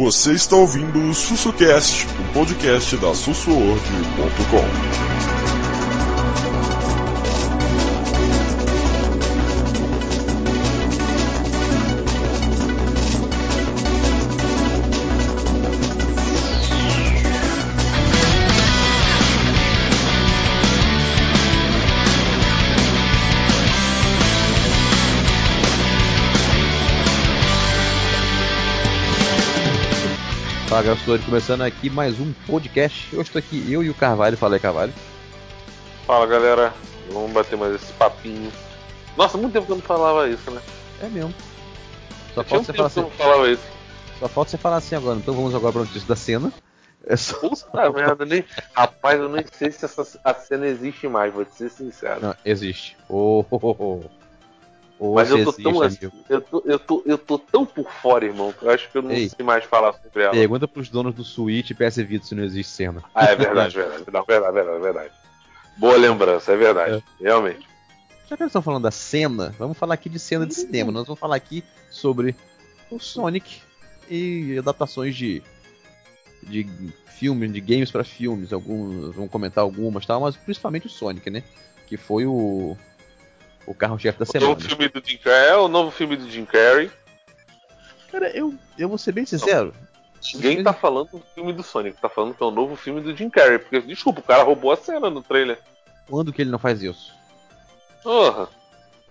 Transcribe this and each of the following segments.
Você está ouvindo o SussuCast, o podcast da sussuorg.com. Fala, Gastor, começando aqui mais um podcast. Hoje estou aqui eu e o Carvalho. Fala aí, Carvalho. Fala galera, vamos bater mais esse papinho. Nossa, muito tempo que eu não falava isso, né? É mesmo. Só um falta, você falar eu assim, não falava isso. só falta você falar assim agora. Então vamos agora para a notícia da cena. É só... Puta merda, nem... rapaz, eu nem sei se essa a cena existe mais, vou te ser sincero. Não, existe. Oh, oh, oh, Oh, Mas eu tô tão assim, eu tô, eu, tô, eu tô tão por fora, irmão, que eu acho que eu não Ei. sei mais falar sobre ela. Pergunta pros donos do Switch e PS Vita se não existe cena. Ah, é verdade, verdade. Não, verdade, verdade, verdade. Boa lembrança, é verdade. Realmente. Já que eles estão falando da cena, vamos falar aqui de cena de cinema. Nós vamos falar aqui sobre o Sonic e adaptações de, de filmes, de games para filmes. Alguns, vamos comentar algumas, tal, mas principalmente o Sonic, né? Que foi o, o carro-chefe da O semana. novo filme do Jim Carrey é o novo filme do Jim Carrey. Cara, eu, eu vou ser bem sincero. Ninguém tá falando do filme do Sonic, tá falando que é o novo filme do Jim Carrey. Porque, desculpa, o cara roubou a cena no trailer. Quando que ele não faz isso? Porra.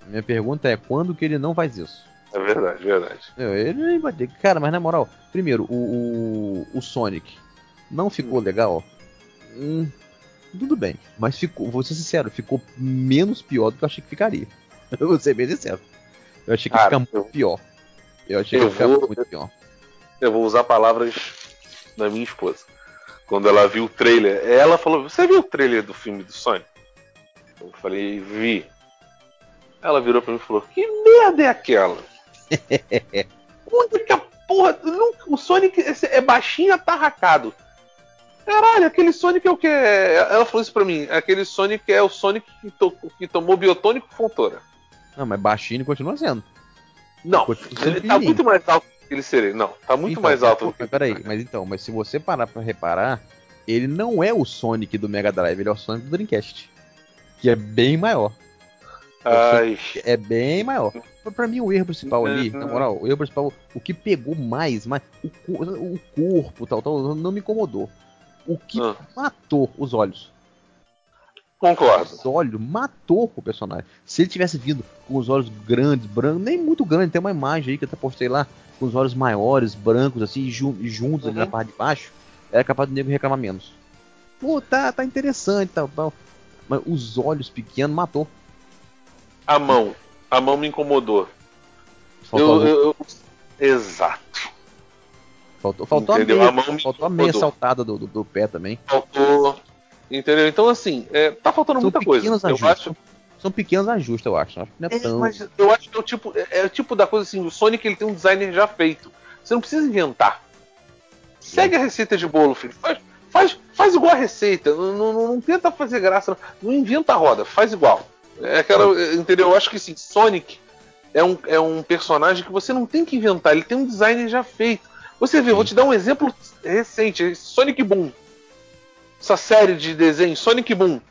Minha pergunta é quando que ele não faz isso? É verdade, verdade. Meu, Ele vai ter- Cara, mas na moral, primeiro, o, o, o Sonic não ficou legal? Hum, tudo bem. Mas ficou, vou ser sincero, ficou menos pior do que eu achei que ficaria. Eu vou ser bem sincero. Eu achei que ia ficar eu- muito pior. Eu achei que ia ficar vou- muito pior. Eu vou usar palavras da minha esposa. Quando ela viu o trailer, ela falou: Você viu o trailer do filme do Sonic? Eu falei: Vi. Ela virou pra mim e falou: Que merda é aquela? Onde que a porra. nunca- O Sonic esse é baixinho atarracado. Caralho, aquele Sonic é o que? Ela falou isso pra mim: aquele Sonic é o Sonic que, to- que tomou biotônico fontora. Não, mas baixinho continua sendo. Não, Continua ele tá muito mais alto que ele seria. Não, tá muito Então, mais alto mas, que Peraí, mas então, mas se você parar pra reparar, ele não é o Sonic do Mega Drive, ele é o Sonic do Dreamcast. Que é bem maior. Ai. é bem maior. Mas Pra mim, o erro principal ali, Uhum. na moral, o erro principal, o que pegou mais, mais o, o corpo tal, tal, não me incomodou. O que Ah. matou os olhos. Concordo. Os olhos matou o personagem. Se ele tivesse vindo com os olhos grandes, brancos, nem muito grandes, tem uma imagem aí que eu até postei lá, com os olhos maiores, brancos, assim, jun- juntos ali Uhum. na parte de baixo, era capaz do nego reclamar menos. Pô, tá, tá interessante, tal, tal. Mas os olhos pequenos matou. A mão. A mão me incomodou. Eu, eu- eu- Exato. Faltou, faltou, a, Entendeu? meia, A mão me faltou a meia saltada do, do, do pé também. Faltou. Entendeu? Então, assim, é, tá faltando São muita coisa. pequenos Eu ajustes. acho. São pequenos ajustes, eu acho. Acho que não é É, tão. mas eu acho que é o tipo, é, é o tipo da coisa assim, o Sonic ele tem um designer já feito. Você não precisa inventar. Segue a receita de bolo, filho. Faz, faz, faz igual a receita. Não, não- não- não tenta fazer graça. Não, Não inventa a roda, faz igual. É aquela, entendeu? Eu acho que assim, Sonic é um, é um personagem que você não tem que inventar, ele tem um designer já feito. Você vê, eu vou te dar um exemplo recente, Sonic Boom. Essa série de desenhos, Sonic Boom.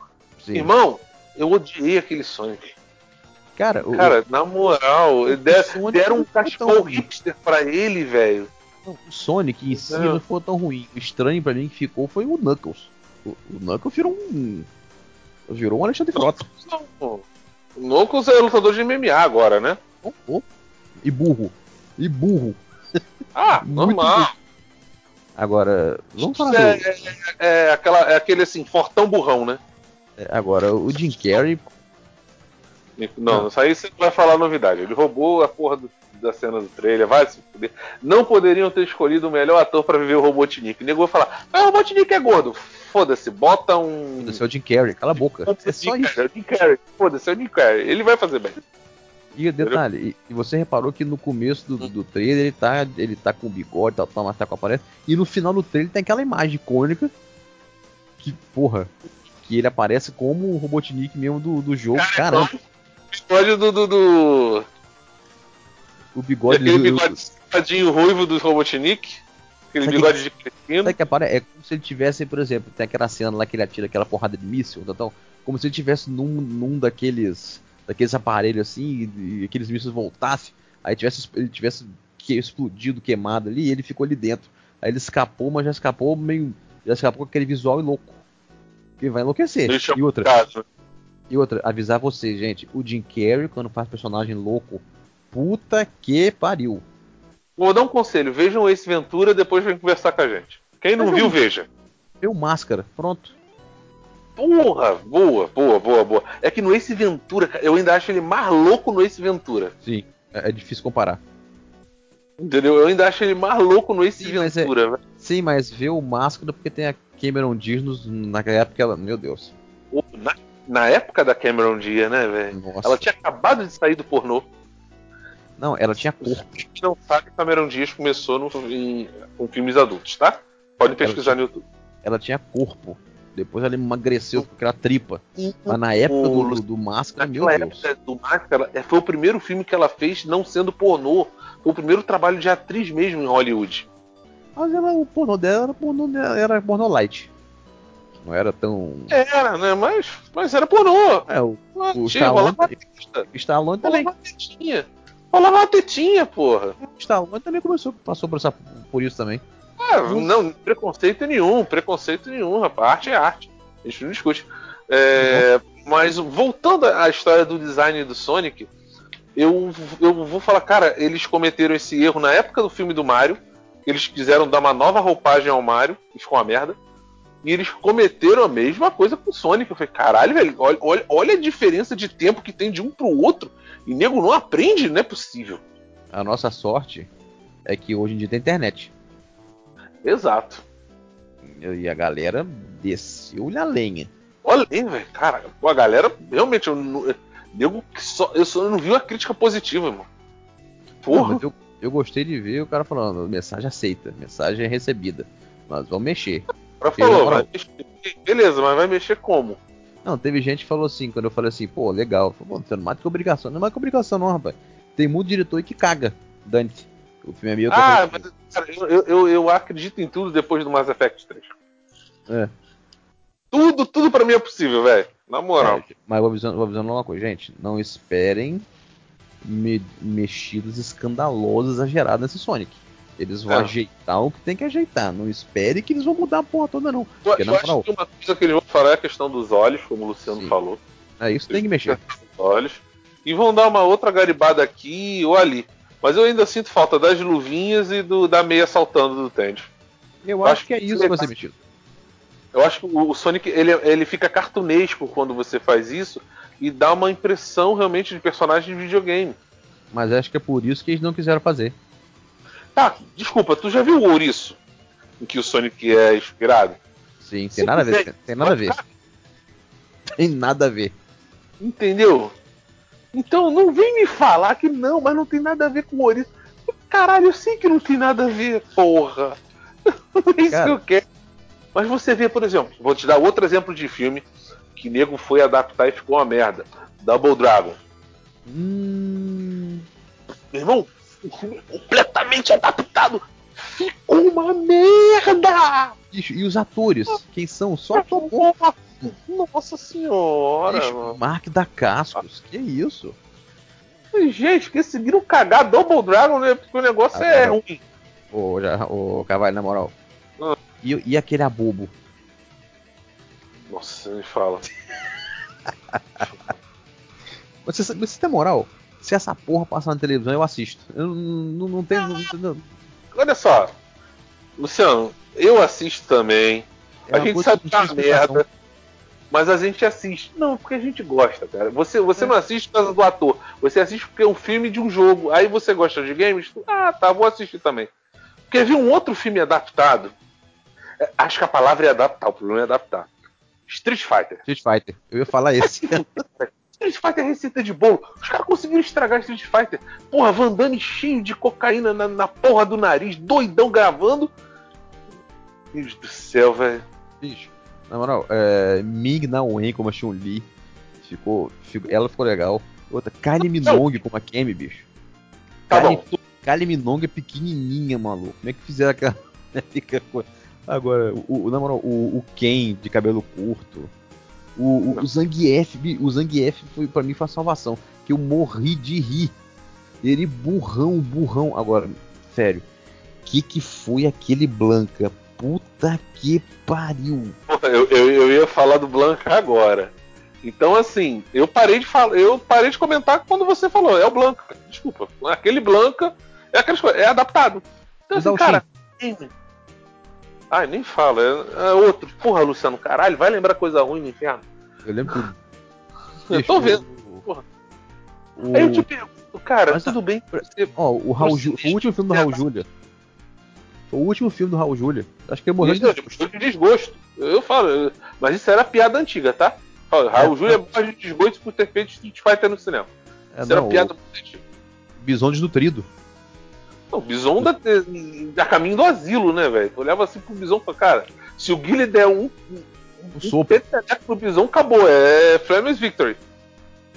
Sim. Irmão, eu odiei aquele Sonic. Cara, o, Cara, na moral, der- deram um cachecol tão hipster pra ele, velho. o Sonic em si Não. não foi tão ruim. O estranho pra mim que ficou foi o Knuckles. O, o Knuckles virou um. Virou um Alexandre Frota. Não. O Knuckles é lutador de MMA agora, né? Oh, oh. E burro. E burro. Ah, Muito normal. Agora, vamos falar do. É, é- é aquela, é aquele assim, fortão burrão, né? é, Agora, o Jim Carrey. Não, Não. isso aí você vai falar novidade. Ele roubou a porra do- da cena do trailer, vai se fuder. Não poderiam ter escolhido o melhor ator pra viver o Robotnik. O nego vai falar, mas o Robotnik é gordo. Foda-se, bota um. Esse é o Jim Carrey, cala a boca. É só isso. Carrey, Jim Carrey. Foda-se, é o Jim Carrey. Ele vai fazer bem. E detalhe, e, e você reparou que no começo do, do trailer ele tá, ele tá com bigode, tal, tal, mas tá com a aparência. E no final do trailer tem aquela imagem icônica que, porra, que ele aparece como o Robotnik mesmo do, do jogo. Caramba, Bigode do. do, do... o bigode Aquele do- bigode safadinho ruivo do Robotnik. Aquele Sabe bigode de cretino. Que apare- é como se ele tivesse, por exemplo, tem aquela cena lá que ele atira aquela porrada de míssil, então, como se ele tivesse num, num daqueles daqueles aparelhos assim e, e aqueles mísseis voltassem, aí tivesse ele tivesse que, explodido, queimado ali, e ele ficou ali dentro. Aí ele escapou, mas já escapou meio já escapou com aquele visual louco. Que vai enlouquecer. Deixa E outra, Caso. e outra, avisar vocês, gente, o Jim Carrey quando faz personagem louco, puta que pariu. Vou dar um conselho. Vejam esse Ventura, depois vem conversar com a gente. Quem não Mas viu, eu- veja. Deu máscara, pronto. Porra, boa, boa, boa, boa. É que no Ace Ventura, eu ainda acho ele mais louco no Ace Ventura. Sim, é, é difícil comparar. Entendeu? Eu ainda acho ele mais louco no Ace Sim, mas é- Ventura, velho. Sim, mas vê o Máscara porque tem a Cameron Diaz nos- naquela época, ela, meu Deus. Na, na época da Cameron Diaz, né, velho? Ela tinha acabado de sair do pornô. Não, ela tinha corpo. Quem não sabe, Cameron Diaz começou no, em, com filmes adultos, tá? Pode pesquisar no YouTube. Ela tinha corpo. Depois ela emagreceu com aquela tripa. Mas na época do, do, do Máscara, meu Deus. época do Máscara, é, foi o primeiro filme que ela fez não sendo pornô. Foi o primeiro trabalho de atriz mesmo em Hollywood. Mas ela, o pornô dela era pornô, era pornô light. Não era tão. Era, né? Mas, mas era pornô. É, o Ah, O tinha, Stallone-. Stallone também. Rolava uma tetinha. Rolava uma tetinha, porra. O Stallone também começou, passou por, essa, por isso também. Ah, não, preconceito nenhum, preconceito nenhum, rapaz. Arte é arte. A gente não discute. É, mas voltando à história do design do Sonic, eu, eu vou falar, cara, eles cometeram esse erro na época do filme do Mario. Eles quiseram dar uma nova roupagem ao Mario, e ficou uma merda. E eles cometeram a mesma coisa com o Sonic. Eu falei, caralho, velho, olha, olha, olha a diferença de tempo que tem de um pro outro. E nego não aprende, não é possível. A nossa sorte é que hoje em dia tem internet. Exato. E a galera desceu-lhe a lenha. Olha aí, velho, cara, a galera, realmente, eu, não- eu, que só, eu só não vi uma crítica positiva, mano. Não, Porra, mas eu, eu gostei de ver o cara falando, mensagem aceita, mensagem é recebida. Mas vamos mexer. eu- falou, vai mexer, beleza, mas vai mexer como? Não, teve gente que falou assim, quando eu falei assim, pô, legal. Falei, você não mata com obrigação. Não é mais com obrigação, não, rapaz. Tem muito diretor que caga. Dante. O filme é meio Ah, mas cara, eu, eu- eu, acredito em tudo depois do Mass Effect 3. É. Tudo, tudo pra mim é possível, velho. Na moral. É, mas vou avisando, vou avisando uma coisa, gente. Não esperem me- mexidas escandalosas, exageradas nesse Sonic. Eles vão É. ajeitar o que tem que ajeitar. Não espere que eles vão mudar a porra toda, não. Eu, eu moral, acho que uma coisa que eles vão falar é a questão dos olhos, como o Luciano Sim. falou. é isso que tem que mexer. Os olhos. E vão dar uma outra garibada aqui ou ali. Mas eu ainda sinto falta das luvinhas e do, da meia saltando do tênis. Eu acho acho que é isso que vai ser mexido. Eu acho que o Sonic ele, ele fica cartunesco quando você faz isso e dá uma impressão realmente de personagem de videogame. Mas acho que é por isso que eles não quiseram fazer. Tá, desculpa, tu já viu o ouriço em que o Sonic é inspirado? Sim, Se tem nada a ver. quiser, Tem, nada a ver. Tem nada a ver. Entendeu? Então não vem me falar que não, mas não tem nada a ver com o ouriço. Caralho, eu sei que não tem nada a ver, porra. É isso Cara. que eu quero. Mas você vê, por exemplo, vou te dar outro exemplo de filme que nego foi adaptar e ficou uma merda. Double Dragon. Hum. Meu irmão, o filme completamente adaptado. Ficou uma merda! Bicho, e os atores? Quem são? Só bom. Nossa senhora, Bicho, mano. Mark da Cascos. Que isso? Gente, conseguiram cagar Double Dragon, né? Porque o negócio Ah, é ruim. Ô, já, ô Carvalho, na moral. Ah. E, e aquele abobo? Nossa, me fala. Você, você tem moral? Se essa porra passar na televisão, eu assisto. Eu não, não tenho. não- Olha só, Luciano, eu assisto também. é a gente sabe que explicação. merda. Mas a gente assiste. Não, porque a gente gosta, cara. Você, você É. não assiste por causa do ator. Você assiste porque é um filme de um jogo. Aí você gosta de games? Ah, tá, vou assistir também. Quer ver um outro filme adaptado? É, Acho que a palavra é adaptar, o problema é adaptar. Street Fighter. Street Fighter. Eu ia falar esse. Street Fighter é receita de bolo. Os caras conseguiram estragar Street Fighter. Porra, Van Damme cheio de cocaína na, na porra do nariz, doidão gravando. Meu Deus do céu, velho. Bicho, na moral, é, Ming Na Wen como a Chun-Li. Ficou, ficou- ela ficou legal. Outra, Kylie Minogue como a Kemi, bicho. Tá Kylie, bom. Kylie Minogue é pequenininha, maluco. Como é que fizeram aquela. Fica co- Agora, o, o, na moral, o, o Ken de cabelo curto, o, o, o Zangief, o Zangief foi, pra mim foi a salvação, que eu morri de rir. Ele burrão, burrão. Agora, sério, que que foi aquele Blanca? Puta que pariu. Eu, eu, eu ia falar do Blanca agora. Então, assim, eu parei de falar, eu parei de comentar quando você falou, é o Blanca. Desculpa. Aquele Blanca é aquelas coisas, é adaptado. Então, assim, cara. Ai, nem fala. É, é outro. Porra, Luciano, caralho, vai lembrar coisa ruim no inferno. Eu lembro. Eu tô vendo. porra. O, Aí eu te pergunto, cara, Mas- tudo bem. Ó, o Raul o último filme do Raul Júlia. Foi o último filme do Raul Júlia. Acho que ele morreu de Isso, desgosto. de desgosto. Eu falo, mas isso era piada antiga, tá? Fala, Raul É. Júlia morre de desgosto por ter feito Street Fighter no cinema. É, isso era não, piada o muito antiga. Bison desnutrido. Não, o Bison da, da caminho do asilo, né, velho? Tu olhava assim pro Bison e falava, cara, se o Guile der um, Um sopro. peteleco pro Bison, acabou. É Flameless Victory.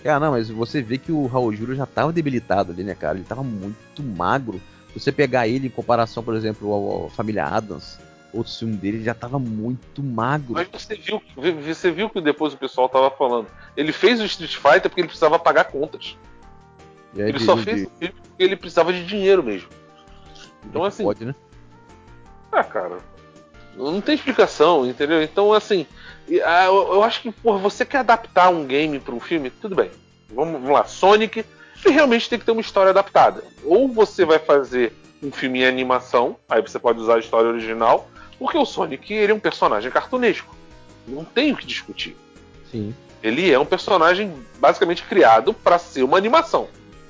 Ah, não, mas você vê que o Raul Júlia já tava debilitado ali, né, cara? Ele tava muito magro. Se você pegar ele em comparação, por exemplo, ao, ao Família Adams, outro filme dele, ele já tava muito magro. Mas você viu, você viu que depois o pessoal tava falando. Ele fez o Street Fighter porque ele precisava pagar contas. Aí Ele de- só de- fez o filme porque ele precisava de dinheiro mesmo. Então, assim, Pode, né? Ah, cara. Não tem explicação, entendeu? Então, assim, ah, eu, eu acho que, porra, você quer adaptar um game para um filme, tudo bem. Vamos, vamos lá, Sonic, ele realmente tem que ter uma história adaptada. Ou você vai fazer um filme em animação, aí você pode usar a história original, porque o Sonic, ele é um personagem cartunesco. Não tem o que discutir. Sim. Ele é um personagem basicamente criado para ser uma animação,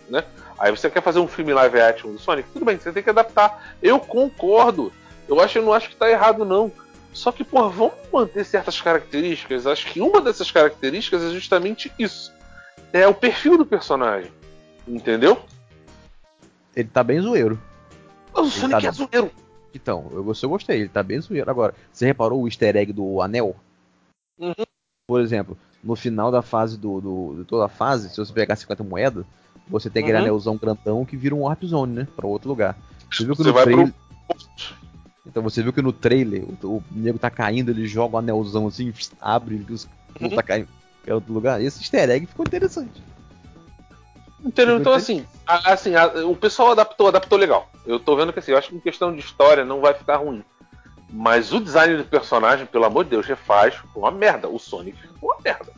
né? Aí você quer fazer um filme live action do Sonic, tudo bem, você tem que adaptar. Eu concordo. Eu acho, eu não acho que tá errado não. Só que, porra, vamos manter certas características. Acho que uma dessas características é justamente isso. É o perfil do personagem. Entendeu? Ele tá bem zoeiro. O Sonic tá- é zoeiro. Então, eu, eu gostei, ele tá bem zoeiro. Agora, você reparou o easter egg do anel? Uhum. Por exemplo, no final da fase do, do- de toda a fase, se você pegar 50 moedas, você tem aquele Uhum. anelzão grandão que vira um Warp Zone, né? Pra outro lugar. Você viu que Você no vai pro- trailer. Então você viu que no trailer o, o nego tá caindo, ele joga o anelzão assim, abre, ele os Uhum. tá caindo em outro lugar. Esse easter egg ficou interessante. Entendeu? Então, assim, a- assim a- o pessoal adaptou, adaptou legal. Eu tô vendo que assim, eu acho que em questão de história não vai ficar ruim. Mas o design do personagem, pelo amor de Deus, refaz, ficou uma merda. O Sonic ficou uma merda.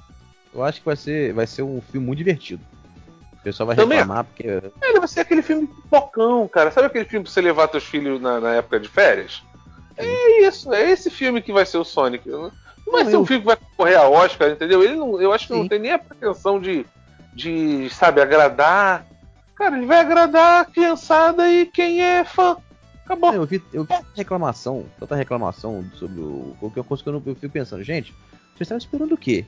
Eu acho que vai ser, vai ser um filme muito divertido. O pessoal vai Também reclamar porque. Ele vai ser aquele filme pipocão, cara. Sabe aquele filme pra você levar teus filhos na, na época de férias? É isso, é esse filme que vai ser o Sonic. Não vai Não, ser um eu- filme que vai concorrer a Oscar, entendeu? Ele não, eu acho que não Sim. tem nem a pretensão de, de, sabe, agradar. Cara, ele vai agradar a criançada e quem é fã. Acabou. Não, eu vi, eu vi reclamação, tanta reclamação sobre o. Qualquer coisa que eu, não, eu fico pensando, gente, vocês estavam esperando o quê?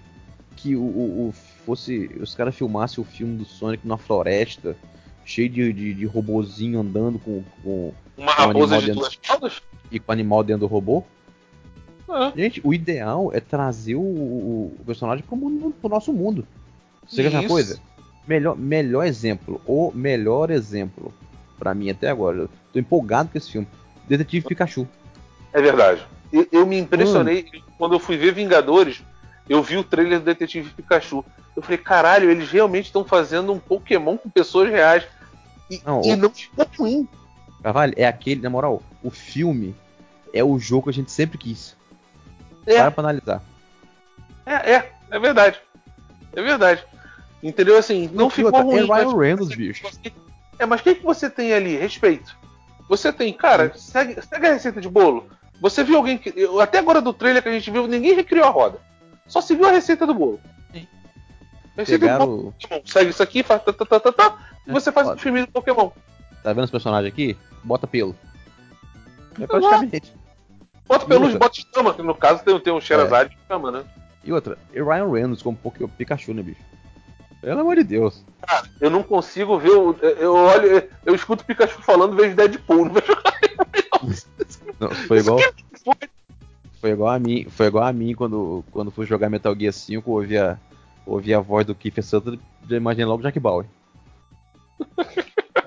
Que o, o- o- fosse. Os caras filmassem o filme do Sonic na floresta, cheio de, de, de robozinho andando com, com. Uma um raposa de duas caudas? e com animal dentro do robô. É. Gente, o ideal é trazer o, o- o personagem pro, mundo, pro nosso mundo. Você quer uma coisa? Melhor, melhor exemplo, o melhor exemplo, pra mim até agora. Eu tô empolgado com esse filme. Detetive Pikachu. É verdade. Eu, eu me impressionei quando eu fui ver Vingadores. Eu vi o trailer do Detetive Pikachu. Eu falei, caralho, eles realmente estão fazendo um Pokémon com pessoas reais. E Não, e o- não ficou ruim. Carvalho, é aquele, na moral, o filme é o jogo que a gente sempre quis. É, Para pra analisar. é, é, é verdade. É verdade. Entendeu? Assim, não E ficou outra, ruim. É Ryan Reynolds, bicho. É, mas o que, que você tem ali? Respeito. Você tem, cara, segue, segue a receita de bolo. Você viu alguém que. eu- Até agora do trailer que a gente viu, ninguém recriou a roda. Só seguiu a receita do bolo. Sim. Receita do bolo. Pegaram. Pokémon. Segue isso aqui, faz tá, tá, tá, tá, tá, e É, você faz o filme do Pokémon. Tá vendo os personagens aqui? Bota pelo. É praticamente. Bota Outra. bota escama, que no caso tem, tem um Xerazade de escama, né? E outra, e Ryan Reynolds como Pikachu, né, bicho? Pelo amor de Deus. Eu não consigo ver o. Eu olho, eu escuto Pikachu falando, vejo Deadpool. Não vejo Não, foi igual, Foi. igual a mim, foi igual a mim quando, quando fui jogar Metal Gear 5, eu ouvi a, ouvi a voz do Kiefer Sutherland, já imaginei logo Jack Bauer.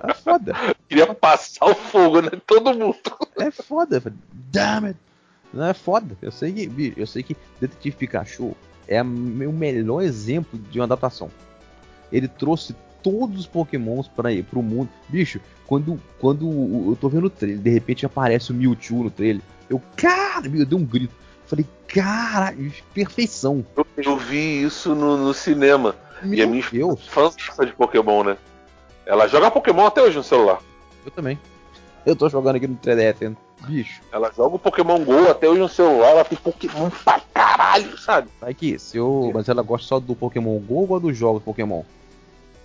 Ah, foda. Queria passar o fogo, né? Todo mundo. É foda. Damn it. Não é foda. Eu sei que, eu sei que Detetive Pikachu é o melhor exemplo de uma adaptação. Ele trouxe todos os pokémons para ir pro mundo. Bicho, quando, quando eu tô vendo o trailer, de repente aparece o Mewtwo no trailer. Eu, cara, eu dei um grito. Falei, cara, perfeição. Eu, eu vi isso no, no cinema. Meu e a minha Deus. fã de Pokémon, né? Ela joga Pokémon até hoje no celular. Eu também. Eu tô jogando aqui no 3DS, bicho. Ela joga o Pokémon GO até hoje no celular, ela tem Pokémon pra caralho, sabe? Aqui, se eu... Mas ela gosta só do Pokémon GO ou dos jogos Pokémon?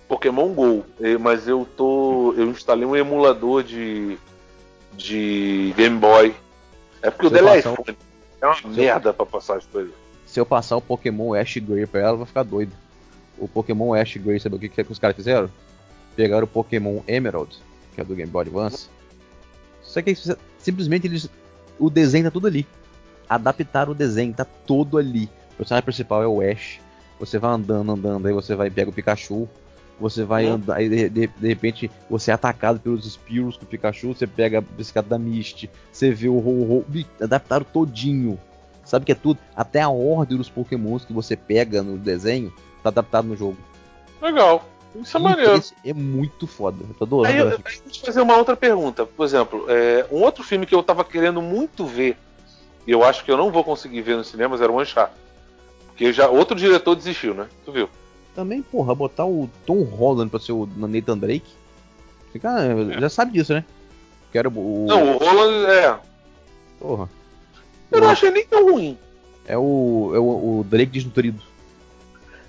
Pokémon GO, mas eu tô. Eu instalei um emulador de. de Game Boy. É porque o dela é iPhone. É uma merda pra passar as coisas. Se eu passar o Pokémon Ash Gray pra ela, ela vai ficar doida. O Pokémon Ash Gray, sabe o que, que os caras fizeram? Pegaram o Pokémon Emerald, que é do Game Boy Advance. Só que simplesmente eles. O desenho tá tudo ali. Adaptaram o desenho, tá todo ali. O personagem principal é o Ash. Você vai andando, andando, aí você vai pega o Pikachu. Você vai Hum. andar, aí de, de- de repente você é atacado pelos Spears com o Pikachu, você pega a bicicleta da Misty, você vê o Ho-Ho, adaptaram todinho. Sabe que é tudo? Até a ordem dos Pokémons que você pega no desenho tá adaptado no jogo. Legal. Isso é Muito- maneiro. é muito foda. Eu tô adorando. Aí eu, eu vou te fazer uma outra pergunta. Por exemplo, é, um outro filme que eu tava querendo muito ver, e eu acho que eu não vou conseguir ver nos cinemas, era o Uncharted. Porque já outro diretor desistiu, né? Tu viu? Também, porra, botar o Tom Holland pra ser o Nathan Drake. Você, Cara, já sabe disso, né? Quero o. Não, o Roland é. Porra. Eu não achei nem tão ruim. É o. É o, o Drake desnutrido.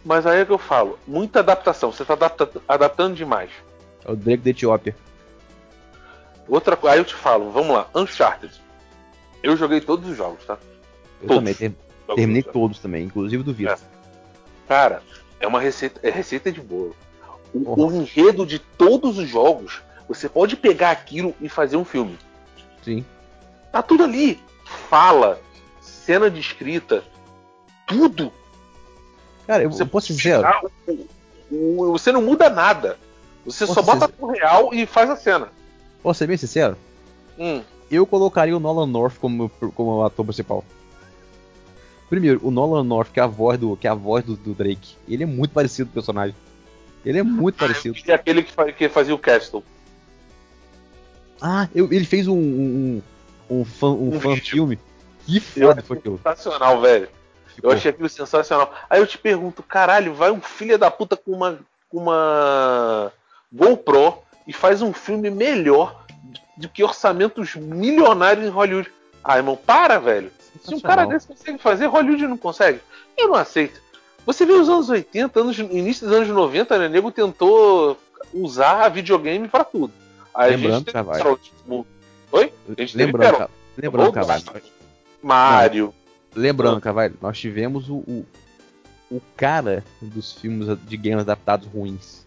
Mas aí é que eu falo, muita adaptação, você tá adapta- adaptando demais. É o Drake da Etiópia. Outra coisa, aí eu te falo, vamos lá, Uncharted. Eu joguei todos os jogos, tá? Eu Todos. também. ter- Jogos terminei do- todos também, inclusive do Vita. Cara, é uma receita, é receita de bolo. O, o enredo de todos os jogos, você pode pegar aquilo e fazer um filme. Sim. Tá tudo ali. Fala, cena de escrita, tudo. Cara, eu, Você eu posso. Ah, o- você não muda nada. Você só bota ser- pro real e faz a cena. Posso ser bem sincero? Hum. Eu colocaria o Nolan North como, como ator principal. Primeiro, o Nolan North, que é a voz do, que é a voz do, do Drake, ele é muito parecido com o personagem. Ele é muito parecido. E aquele que, fa- que fazia o Castle. Ah, eu- ele fez um, um, um, fan, um Um fan filme. Que foda foi aquilo. sensacional, velho. Eu achei aquilo sensacional. Aí eu te pergunto, caralho, vai um filho da puta com uma, com uma GoPro e faz um filme melhor do que orçamentos milionários em Hollywood. Ah, irmão, para, velho. Se um cara desse consegue fazer, Hollywood não consegue. Eu não aceito. Você vê os anos 80, anos, início dos anos 90, né? O nego tentou usar videogame pra tudo. Aí a Lembrando, gente teve Oi? A gente teve Lembrando. Ca- lembrando, Carvalho. Mario. Lembrando, Carvalho, nós tivemos o, o, o cara dos filmes de games adaptados ruins.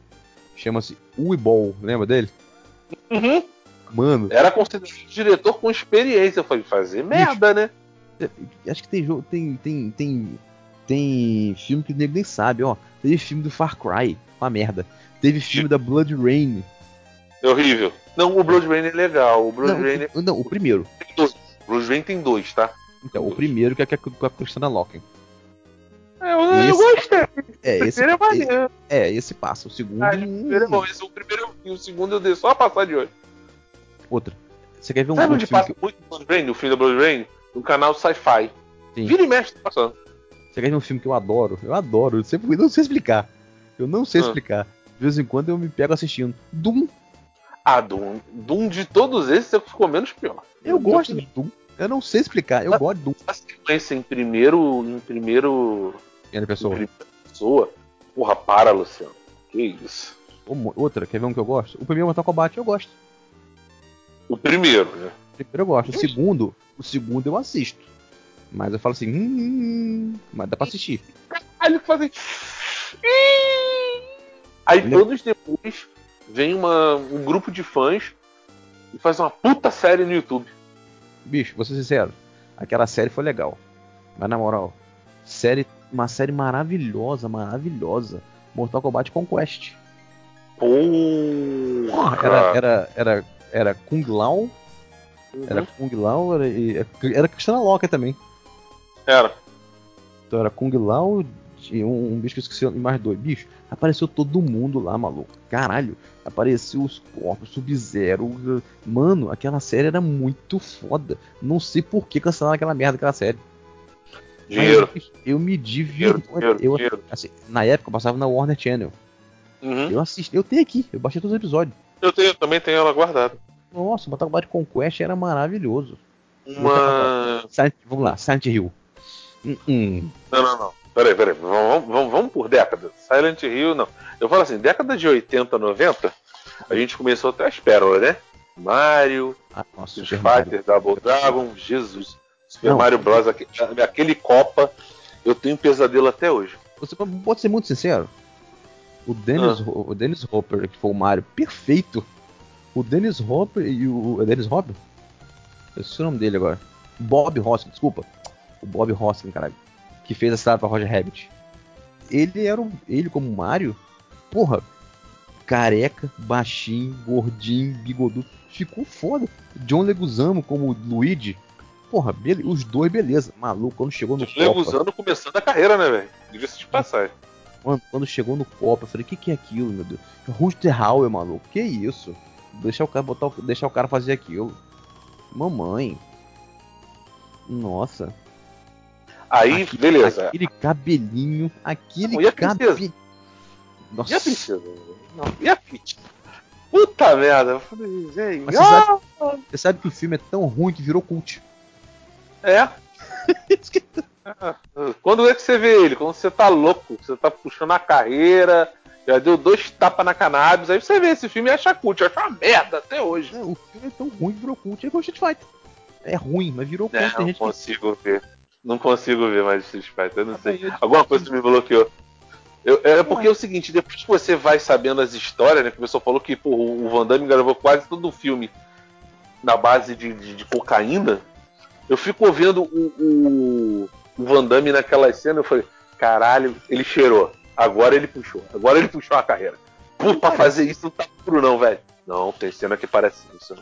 Chama-se Uibol, lembra dele? Uhum. Mano, Era considerado diretor com experiência. Falei, fazer merda, né? acho que tem jogo, tem, tem, tem, tem filme que o nego nem sabe, ó. Teve filme do Far Cry, uma merda. Teve filme da Blood Rain. É horrível. Não, o Blood Rain é legal. O Blood Não, Rain é- não, o primeiro. tem dois. O Blood Rain tem dois, tá? Então, o primeiro que é com a Christina Loken. É, eu, eu Esse- gostei. É, O esse, primeiro é maneiro. é, esse passa. O segundo. Ah, o primeiro é bom. Esse, o primeiro eu vi, o segundo eu dei só a passar de olho. Outra. Você quer ver um, Sabe onde filme passa que, muito Blood Rain, o filme da Blood Rain? No canal Sci-Fi. Vira e mexe tá passando. Você quer ver um filme que eu adoro? Eu adoro. Eu sempre eu não sei explicar. Eu não sei Ah. explicar. De vez em quando eu me pego assistindo. Doom. Ah, Doom. Doom de todos esses ficou menos pior. Eu gosto de Doom. Eu não sei explicar. Eu Ah. gosto de Doom. A sequência em primeiro. Em primeiro. Primeira Em pessoa. primeira pessoa. Porra, para, Luciano. Que isso. Uma- Outra, quer ver um que eu gosto? O primeiro Mortal Kombat eu gosto. O primeiro, né? O primeiro eu gosto. O segundo, o segundo eu assisto. Mas eu falo assim, hum, mas dá pra assistir. Aí ele fazem. Aí Lembra- todos depois vem uma, um grupo de fãs e faz uma puta série no YouTube. Bicho, vou ser sincero. Aquela série foi legal. Mas na moral, série, uma série maravilhosa, maravilhosa. Mortal Kombat Conquest. Porra! Era, era, era, era Kung Lao, Uhum. era Kung Lao, era, era Cristina Loca também. Era. Então era Kung Lao e um, um bicho que eu esqueci, mais dois. Bicho, apareceu todo mundo lá, maluco. Caralho, apareceu os corpos, Sub-Zero. Mano, aquela série era muito foda. Não sei por que cancelaram aquela merda daquela série. Dinheiro. bicho, eu me divirto. Dinheiro, eu, assim, na época eu passava na Warner Channel. Uhum. Eu assisti, eu tenho aqui, eu baixei todos os episódios. Eu tenho, também tenho ela guardada. Nossa, Mortal Kombat Conquest era maravilhoso. Uma. Silent- vamos lá, Silent Hill. Hum, hum. Não, não, não. Peraí, peraí. Vamos, vamos, vamos por décadas. Silent Hill, não. Eu falo assim, década de 80, 90, a gente começou até as pérolas, né? Mario, Ah, nossa, Street. Fighter, Double Dragon, Jesus. Super Não. Mario Bros. aque- Aquele Copa, eu tenho pesadelo até hoje. Você pode ser muito sincero. O Dennis, Ho- o Dennis Hopper, que foi o Mario, perfeito. O Dennis Hopper e o. É Dennis Hopper? Eu esqueci o nome dele agora. Bob Hoskins, desculpa. O Bob Hoskins, caralho. Que fez a cidade pra Roger Rabbit. Ele era o. Ele como Mario, porra, careca, baixinho, gordinho, bigodudo. Ficou foda. John Leguizamo como Luigi. Porra, os dois, beleza. Maluco, quando chegou no Copa. Leguzando começando a carreira, né, velho? Diga-se de passagem. Mano, quando chegou no copo, eu falei, o que, que é aquilo, meu Deus? Rooster Hauer, maluco, que isso? Deixar o cara botar deixar o cara fazer aquilo. Mamãe. Nossa. Aí, Aquele- beleza. Aquele cabelinho, aquele Não, e a princesa? Nossa. E a princesa? Não. E a Peach? Puta merda. Eu falei, gente. Mas você ah, Você sabe que o filme é tão ruim que virou cult. É. Quando é que você vê ele? Quando você tá louco, você tá puxando a carreira, já deu dois tapas na cannabis, aí você vê esse filme e acha cult, acha uma merda até hoje. Não, o filme é tão ruim que virou cult. É igual Street Fighter. É ruim, mas virou cult. É, não gente que... consigo ver. Não consigo ver mais Street Fighter, eu não Ah, sei. eu- Alguma coisa me bloqueou. Eu- é porque é o seguinte, depois que você vai sabendo as histórias, né? Que o pessoal falou que pô, o Van Damme gravou quase todo o filme na base de, de- de cocaína. Eu fico ouvindo o, o, o Van Damme naquela cena, eu falei, caralho, ele cheirou. Agora ele puxou. Agora ele puxou a carreira. Pô, pra fazer isso não tá puro não, velho. Não, tem cena que parece isso. né?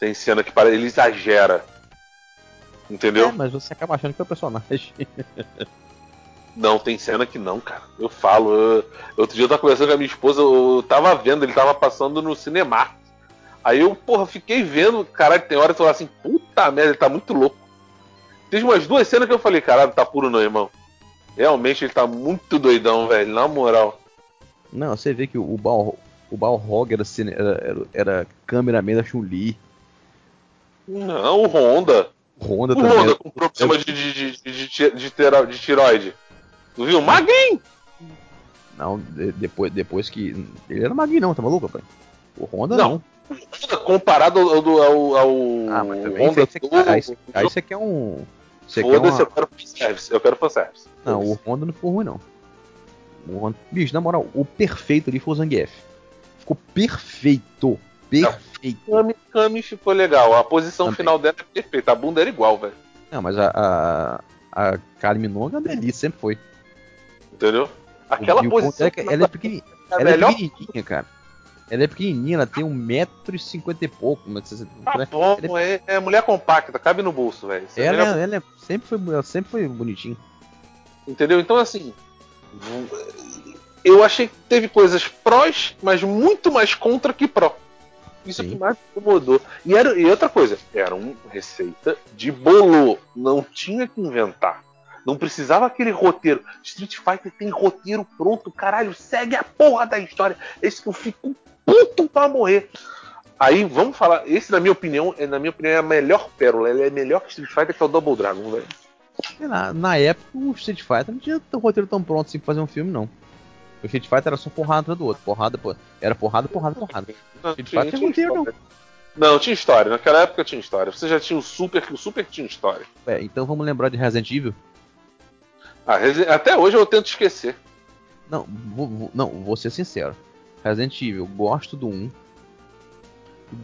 Tem cena que parece. Ele exagera. Entendeu? É, mas você acaba achando que é o personagem. Não, tem cena que não, cara. Eu falo. eu- outro dia eu tava conversando com a minha esposa, eu tava vendo, ele tava passando no cinema. Aí eu, porra, fiquei vendo, caralho, tem hora que eu falo assim, puta merda, ele tá muito louco. Teve umas duas cenas que eu falei, caralho, tá puro não, irmão. Realmente ele tá muito doidão, velho, na moral. Não, você vê que o Bal, o Balrog era, cine- era, era, era cameraman da Chun-Li. Não, o Honda. Honda O também. Honda com problema de, de, de, de, tiroide. Tu viu? Magrinho! Não, de- depois, depois que. Ele era magrinho, não, tá maluco, pai? O Honda Não. comparado ao, ao, ao, Ah, mas também Honda isso aqui é um. Foda-se, eu quero fanservice. Eu quero fanservice. Não, o Honda não ficou ruim, não. O Honda... Bicho, na moral, o perfeito ali foi o Zangief. Ficou perfeito. Perfeito. Kami, Kami ficou legal. A posição Também. final dela é perfeita. A bunda era igual, velho. Não, mas a, a, a Minogue é uma delícia, sempre foi. Entendeu? Aquela o posição. é que ela é pequenininha. a Ela é melhor. pequenininha, cara. Ela é pequenininha, ela tem 1,50m e pouco. Mas Tá né? bom, Ela é, é mulher compacta, cabe no bolso, velho. É Ela, melhor- é- ela é- sempre, foi, ela sempre foi bonitinha. Entendeu? Então, assim. Eu achei que teve coisas prós, mas muito mais contra que pró. Isso é Sim. que mais me incomodou. E, era, e outra coisa, era uma receita de bolo. Não tinha que inventar. Não precisava aquele roteiro. Street Fighter tem roteiro pronto, caralho. Segue a porra da história. Esse que eu fico puto pra morrer. Aí, vamos falar. Esse, na minha opinião, é, na minha opinião, é a melhor pérola. Ele é melhor que Street Fighter, que é o Double Dragon, velho. Lá, na época o Street Fighter não tinha um roteiro tão pronto assim pra fazer um filme, não. O Street Fighter era só porrada atrás do outro. Porrada, pô. Era porrada, porrada, porrada. Não, Street Fighter tem roteiro, história. Não, tinha história. Naquela época tinha história. Você já tinha o Super, que o Super tinha história. É, então vamos lembrar de Resident Evil? Ah, Resi- até hoje eu tento esquecer. Não, vou, vou- não, vou ser sincero. Resident Evil, gosto do 1.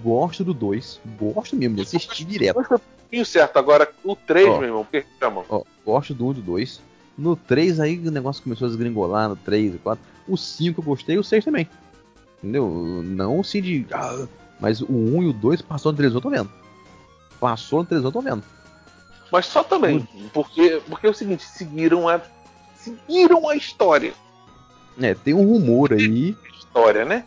Gosto do 2. Gosto mesmo de assistir direto. Pouquinho certo. Agora, o 3, Ó. meu irmão, perdi a mão. Ó, gosto do 1 e do 2. No 3 aí o negócio começou a desgringolar, no 3 e 4. O 5 eu gostei, o 6 também. Entendeu? Não assim de. ah, mas o 1 e o 2 passou no televisor, eu tô vendo. Passou no televisor, eu tô vendo. Mas só também, porque, porque é o seguinte, seguiram a. Seguiram a história. É, tem um rumor aí. História, né?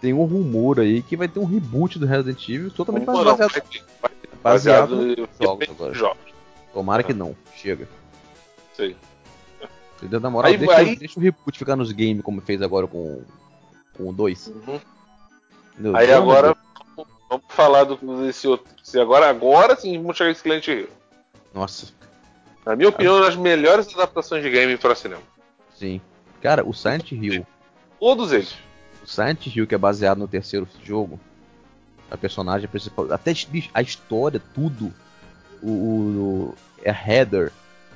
Tem um rumor aí que vai ter um reboot do Resident Evil totalmente não, baseado, ter baseado baseado nos jogos agora. jogos. Tomara que não. Chega. Sei. Entendeu? Na moral, Aí- deixa, aí- deixa o reboot ficar nos games como fez agora com, com o 2. Uhum. Aí Pelo amor de agora vamos, vamos falar do, desse outro. Se agora, agora sim vamos chegar Silent Hill. Deus. Nossa, Na minha opinião, uma das melhores adaptações de game para cinema. sim. Cara, o Silent Hill. Todos eles. O Silent Hill, que é baseado no terceiro jogo, a personagem principal, até a história, tudo. O, o- é a Heather,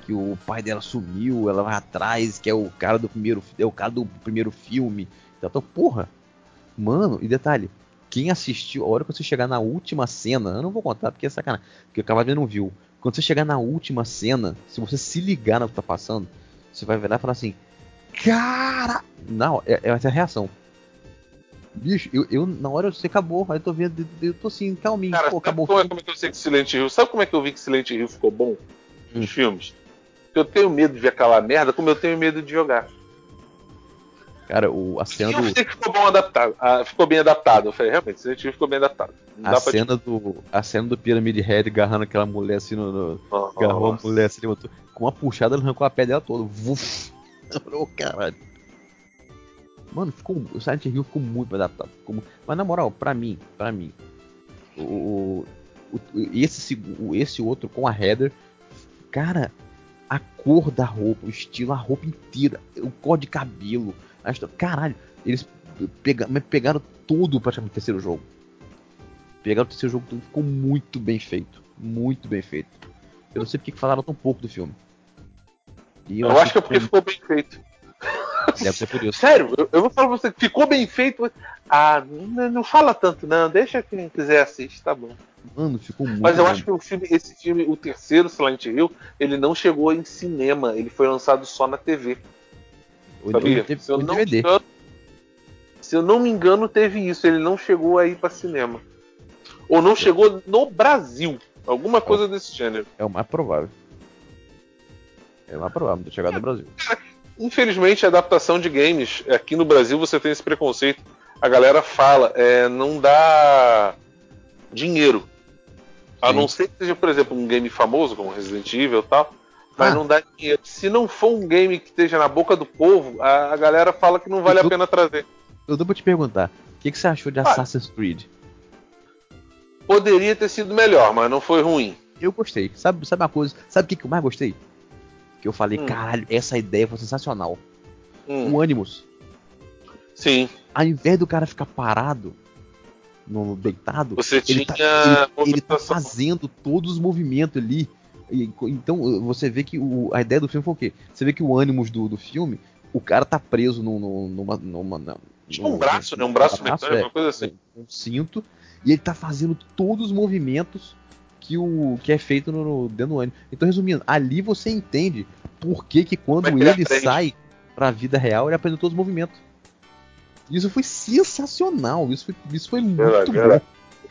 que o pai dela sumiu, ela vai atrás, que é o cara do primeiro, é o cara do primeiro filme. Então, porra, mano, e detalhe, quem assistiu, a hora que você chegar na última cena, eu não vou contar porque é sacanagem, porque o Cavaleiro não viu. Quando você chegar na última cena, se você se ligar no que tá passando, você vai virar e falar assim: Cara! Não, é, é essa a reação. Bicho, eu, eu na hora você acabou, aí eu tô vendo, eu tô assim, calminho, Cara, pô, acabou. como, é, como é que eu sei que Silent Hill? Sabe como é que eu vi que Silent Hill ficou bom nos Hum. filmes? Eu tenho medo de ver aquela merda, como eu tenho medo de jogar. Cara, o, a cena eu do. que ficou bom adaptado. Ah, ficou bem adaptado. Eu falei, realmente, Hill ficou bem adaptado. Não A cena do. A cena do Pyramid Head agarrando aquela mulher assim no. no agarrou a mulher assim, levantou. Com uma puxada, ele arrancou a pele dela toda. Vuf! Ô, caralho. Mano, ficou. O Silent Hill ficou muito bem adaptado. ficou Mas na moral, pra mim, pra mim, o. o- o- esse, esse outro com a Heather, cara, a cor da roupa, o estilo, a roupa inteira, o cor de cabelo, a história, caralho, eles pega- mas pegaram tudo praticamente no terceiro jogo. Pegaram o terceiro jogo, tudo ficou muito bem feito. Muito bem feito. Eu não sei porque que falaram tão pouco do filme. E Eu achei acho que é porque ficou bem feito. Deve ser por isso. Sério, eu, eu vou falar pra você que ficou bem feito. Ah, não, não fala tanto, não. Deixa quem quiser assistir, tá bom. Mano, ficou muito Mas eu acho que o filme, esse filme, o terceiro Silent Hill, ele não chegou em cinema, ele foi lançado só na TV. O- Sabia? teve- se, eu não me DVD. engano, se eu não me engano, teve isso. Ele não chegou aí pra cinema. Ou não chegou no Brasil. Alguma coisa desse gênero. É o mais provável. É o mais provável de chegar no Brasil. Infelizmente, a adaptação de games, aqui no Brasil você tem esse preconceito. A galera fala, é, não dá dinheiro. A Sim. não ser que seja, por exemplo, um game famoso, como Resident Evil e tal, mas Ah. não dá dinheiro. Se não for um game que esteja na boca do povo, a, a galera fala que não vale a Eu- pena trazer. Eu pra te perguntar, o que, que você achou de Ah. Assassin's Creed? Poderia ter sido melhor, mas não foi ruim. Eu gostei. Sabe, sabe uma coisa? Sabe o que, que eu mais gostei? Que eu falei, Hum. caralho, essa ideia foi sensacional. Hum, O Animus. sim, Ao invés do cara ficar parado, no deitado, você ele tá, ele, ele tá fazendo todos os movimentos ali. E, então você vê que o- a ideia do filme foi o quê? Você vê que o Animus do, do filme, o cara tá preso num- num- numa. numa, numa Tinha um braço, né? Um braço num mecânico, é, uma coisa assim. um cinto e ele tá fazendo todos os movimentos que o que é feito no, no- dentro do ânimo. Então, resumindo, ali você entende por que, que quando é ele sai pra vida real, ele aprende todos os movimentos. Isso foi sensacional, isso foi, isso foi muito bom.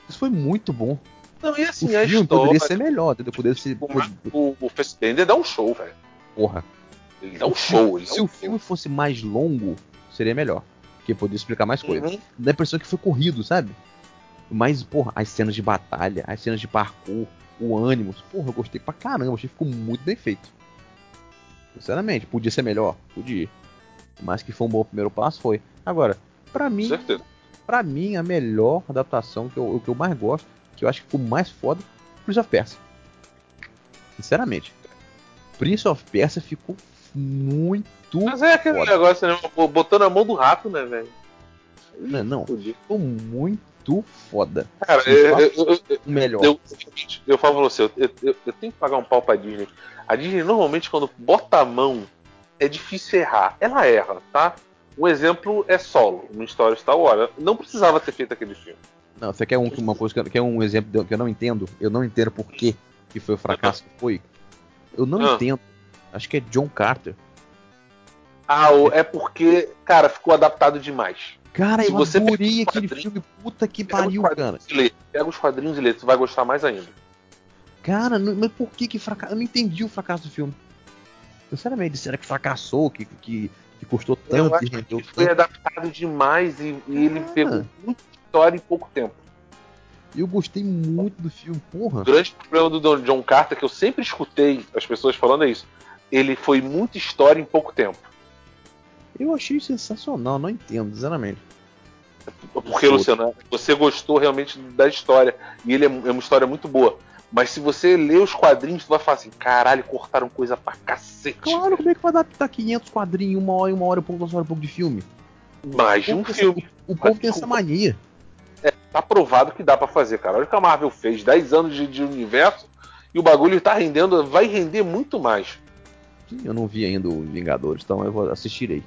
Isso foi muito bom. Não, e assim, o a filme história. poderia ser melhor, entendeu? Poderia ser. O, Mar- o, o Fassbender dá um show, velho. Porra. Ele dá um show. Ele Se um o filme fosse mais longo, seria melhor. Porque poderia explicar mais show. coisas. Uhum. dá a impressão que foi corrido, sabe? Mas, porra, as cenas de batalha, as cenas de parkour, o ânimo, porra, eu gostei pra caramba, achei que ficou muito bem feito. Sinceramente, podia ser melhor? Podia. Mas que foi um bom primeiro passo, foi. Agora, pra mim, certeza. pra mim, a melhor adaptação que eu, o que eu mais gosto, que eu acho que ficou mais foda, Prince of Persia. Sinceramente. Prince of Persia ficou muito. Mas é aquele foda. negócio, né? Botando a mão do rato, né, velho? Não, não, ficou muito foda. Cara, eu, eu, eu, melhor. eu, eu falo pra você, eu, eu, tenho que pagar um pau pra Disney. A Disney, normalmente, quando bota a mão, é difícil errar. Ela erra, tá? Um exemplo é Solo, uma história Star Wars. Não precisava ter feito aquele filme. Não, você quer um, uma coisa que quer um exemplo que eu não entendo? Eu não entendo por que que foi o fracasso que foi. Eu não Ah. entendo. Acho que é John Carter. Ah, é porque, cara, ficou adaptado demais. Cara, Se eu você adorei aquele filme. Puta que pariu, cara. lê. Pega os quadrinhos e lê, tu vai gostar mais ainda. Cara, não- mas por que que fracassou? Eu não entendi o fracasso do filme. Sinceramente, será que fracassou? Que, que, que custou Eu tanto acho e que foi adaptado demais e, e ele Ah. pegou muita história em pouco tempo. Eu gostei muito do filme, porra. O grande problema do John Carter, que eu sempre escutei as pessoas falando, é isso. Ele foi muita história em pouco tempo. Eu achei sensacional, não entendo, sinceramente. Porque, Luciano, você gostou realmente da história. E ele é, é uma história muito boa. Mas se você lê os quadrinhos, tu vai falar assim: caralho, cortaram coisa pra cacete. Claro, como é que vai adaptar 500 quadrinhos, uma hora, uma hora e pouco, duas horas e pouco de filme? Mais de um O filme. essa- O povo tem essa mania. Tá provado que dá pra fazer, cara. Olha o que a Marvel fez: 10 anos de, de universo. E o bagulho tá rendendo, vai render muito mais. Sim, eu não vi ainda o Vingadores, então eu vou assistirei.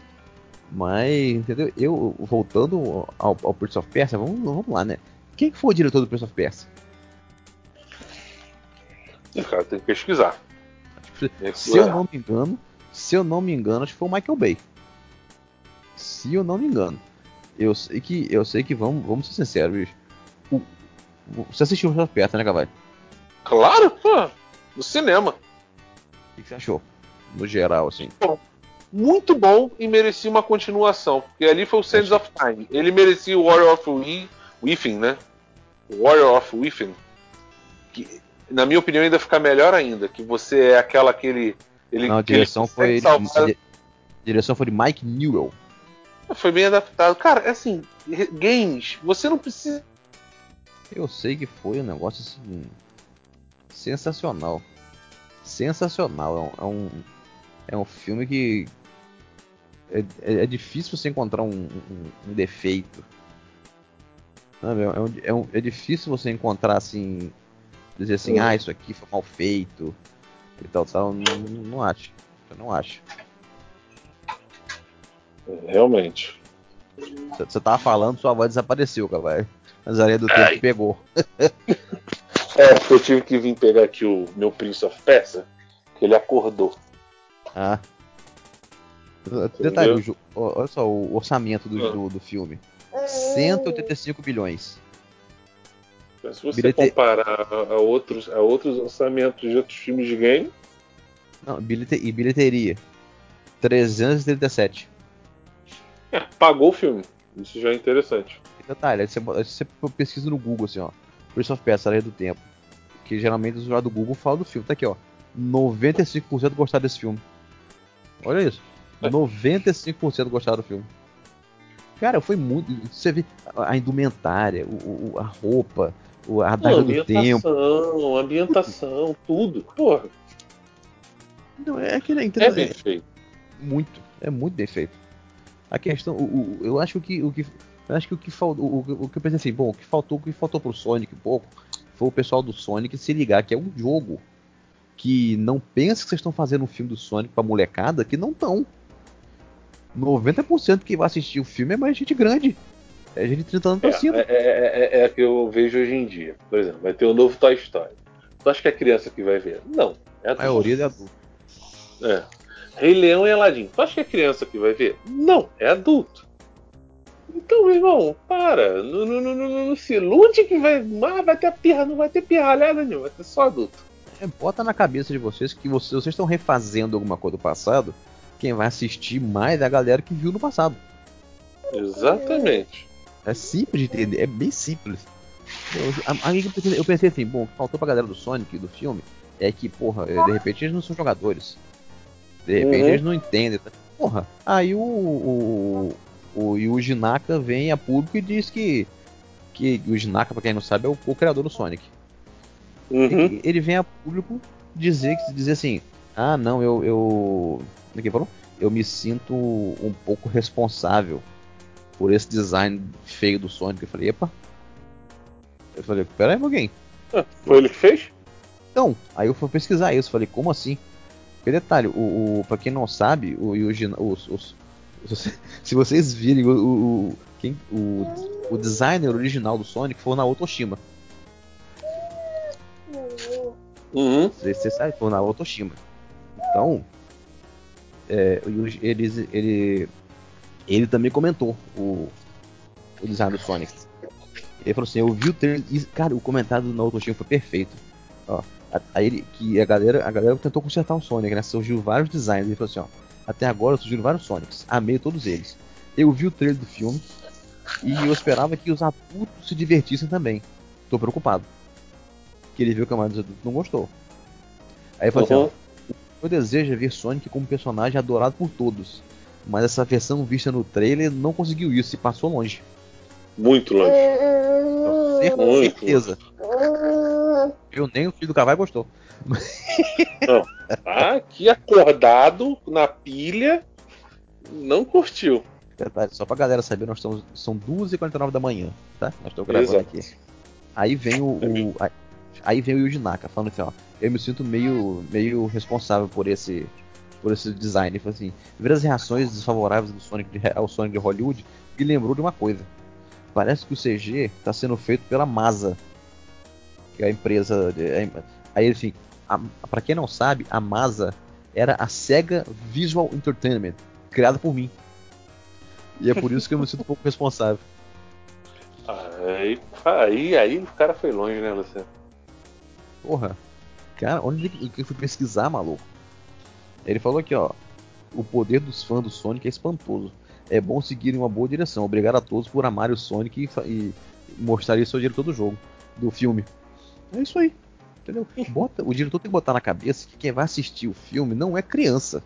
Mas, entendeu? Eu, voltando ao, ao Prince of Persia, vamos, vamos lá, né? Quem que foi o diretor do Prince of Persia? Cara, tem que pesquisar. Se eu não me engano, se eu não me engano, acho que foi o Michael Bay. Se eu não me engano. Eu sei que, eu sei que vamos, vamos ser sinceros, bicho. O- você assistiu o Prince of Persia, né, Cavalho? Claro, pô. No cinema. O que que você achou? No geral, assim. Muito bom e merecia uma continuação. Porque ali foi o Sands of Time. Ele merecia o Warrior of Within, né? Warrior of Within. Que, na minha opinião, ainda fica melhor ainda. Que você é aquela aquele. Ele, Não, a que ele direção foi. salvar- di- direção foi de Mike Newell. Foi bem adaptado. Cara, é assim, games, você não precisa. Eu sei que foi um negócio assim. Sensacional. Sensacional. É um, é um, é um filme que. É, é- é difícil você encontrar um, um- um defeito. Sabe? É, um- é um- é difícil você encontrar assim. Dizer assim, Uhum. ah, isso aqui foi mal feito. E tal, tal. Não, não, acho. Eu não acho. Realmente. Você você tava falando, sua voz desapareceu, cara. Mas a areia do tempo Ai. pegou. É, porque eu tive que vir pegar aqui o meu Prince of Persia, que ele acordou. Ah. Detalhe, olha só o orçamento do, Ah. do, do filme. 185 bilhões. Mas se você Bilhete- comparar a, a outros, a outros orçamentos de outros filmes de game, Não, bilhete, e bilheteria. 337. é, pagou o filme. Isso já é interessante. E detalhe, aí você, você pesquisa no Google assim, ó. Prince of Persia, Areia do Tempo. Que geralmente os usuários do Google falam do filme. Tá aqui, ó. 95% gostaram desse filme. Olha isso. 95% gostaram do filme. Cara, foi muito. Você vê a indumentária, o, o- a roupa, o- a adaga do tempo. ambientação, ambientação, tudo. Porra, Não, é aquele. é entendeu? bem feito. Muito. É muito bem feito. A questão. O, o- eu acho que o que. Eu acho que o que faltou. O, o que eu pensei assim, bom, o que faltou, o que faltou pro Sonic um pouco foi o pessoal do Sonic se ligar que é um jogo que não pensa que vocês estão fazendo um filme do Sonic pra molecada, que não estão. 90% que vai assistir o filme é mais gente grande. É gente de 30 anos pra cima. É, é, é, é a que eu vejo hoje em dia. Por exemplo, vai ter o novo Toy Story. Tu acha que é criança que vai ver? Não. É A adulto. maioria é adulto. É. Rei Leão e Aladdin. Tu acha que é criança que vai ver? Não, é adulto. Então, meu irmão, para. Não, não, não, não, não se ilude que vai. Ah, vai ter pirra, não vai ter pirralhada nenhuma, vai ter só adulto. É, bota na cabeça de vocês que vocês, vocês estão refazendo alguma coisa do passado. Quem vai assistir mais é a galera que viu no passado. Exatamente. É simples de entender, é bem simples. Eu, eu pensei- assim, bom, o que faltou pra galera do Sonic, do filme, é que, porra, de repente eles não são jogadores. De repente Uhum. eles não entendem. tá? Porra, aí o, o, o Yuji Naka vem a público e diz que, que o Yuji Naka, pra quem não sabe, é o, o criador do Sonic. Uhum. Ele, ele vem a público dizer, dizer assim, ah não, eu. eu falou? Eu me sinto um pouco responsável por esse design feio do Sonic. Eu falei, epa. Eu falei, peraí, alguém. Ah, Foi ele que fez? Então, aí eu fui pesquisar isso, falei, como assim? Porque detalhe, o, o, pra quem não sabe, o Yuji, os, os, os- se vocês virem o, o, o- quem, o, o designer original do Sonic foi o Naoto Oshima. Uhum. Você, você sabe, foi o Naoto. Então, é, eles- ele, ele também comentou o, o design do Sonic. Ele falou assim, eu vi o trailer e, cara, o comentário do Naoto Shin foi perfeito. Ó, aí ele, que a galera, a galera tentou consertar o Sonic, né? Surgiu vários designs. Ele falou assim, ó, até agora surgiram vários Sonics, amei todos eles. Eu vi o trailer do filme e eu esperava que os adultos se divertissem também. Tô preocupado. Que ele viu que a maioria dos adultos não gostou. Aí ele falou Uhum. assim, ó, eu desejo é ver Sonic como personagem adorado por todos. Mas essa versão vista no trailer não conseguiu isso e passou longe. Muito longe. Muito. certeza. Eu nem o filho do cavalo gostou. Tá aqui acordado na pilha, não curtiu. Detalhe, só pra galera saber, nós estamos. São 2h49 da manhã, tá? Nós estamos gravando Exato. aqui. Aí vem o. o- aí- aí vem o Yuji Naka falando assim, ó. Eu me sinto meio, meio responsável por esse. Por esse design. Falou assim, ver as reações desfavoráveis do Sonic de, ao Sonic de Hollywood me lembrou de uma coisa. Parece que o CG está sendo feito pela Masa. Que é a empresa. de- é- aí assim, a, pra quem não sabe, a Masa era a Sega Visual Entertainment, criada por mim. E é por isso que eu me sinto um pouco responsável. Aí, aí, aí o cara foi longe, né, Luciano? Porra. Cara, onde que eu fui pesquisar, maluco? Ele falou aqui, ó. O poder dos fãs do Sonic é espantoso. É bom seguir em uma boa direção. Obrigado a todos por amarem o Sonic e, e mostrar isso ao diretor do jogo, do filme. É isso aí. Entendeu? Bota, o diretor tem que botar na cabeça que quem vai assistir o filme não é criança.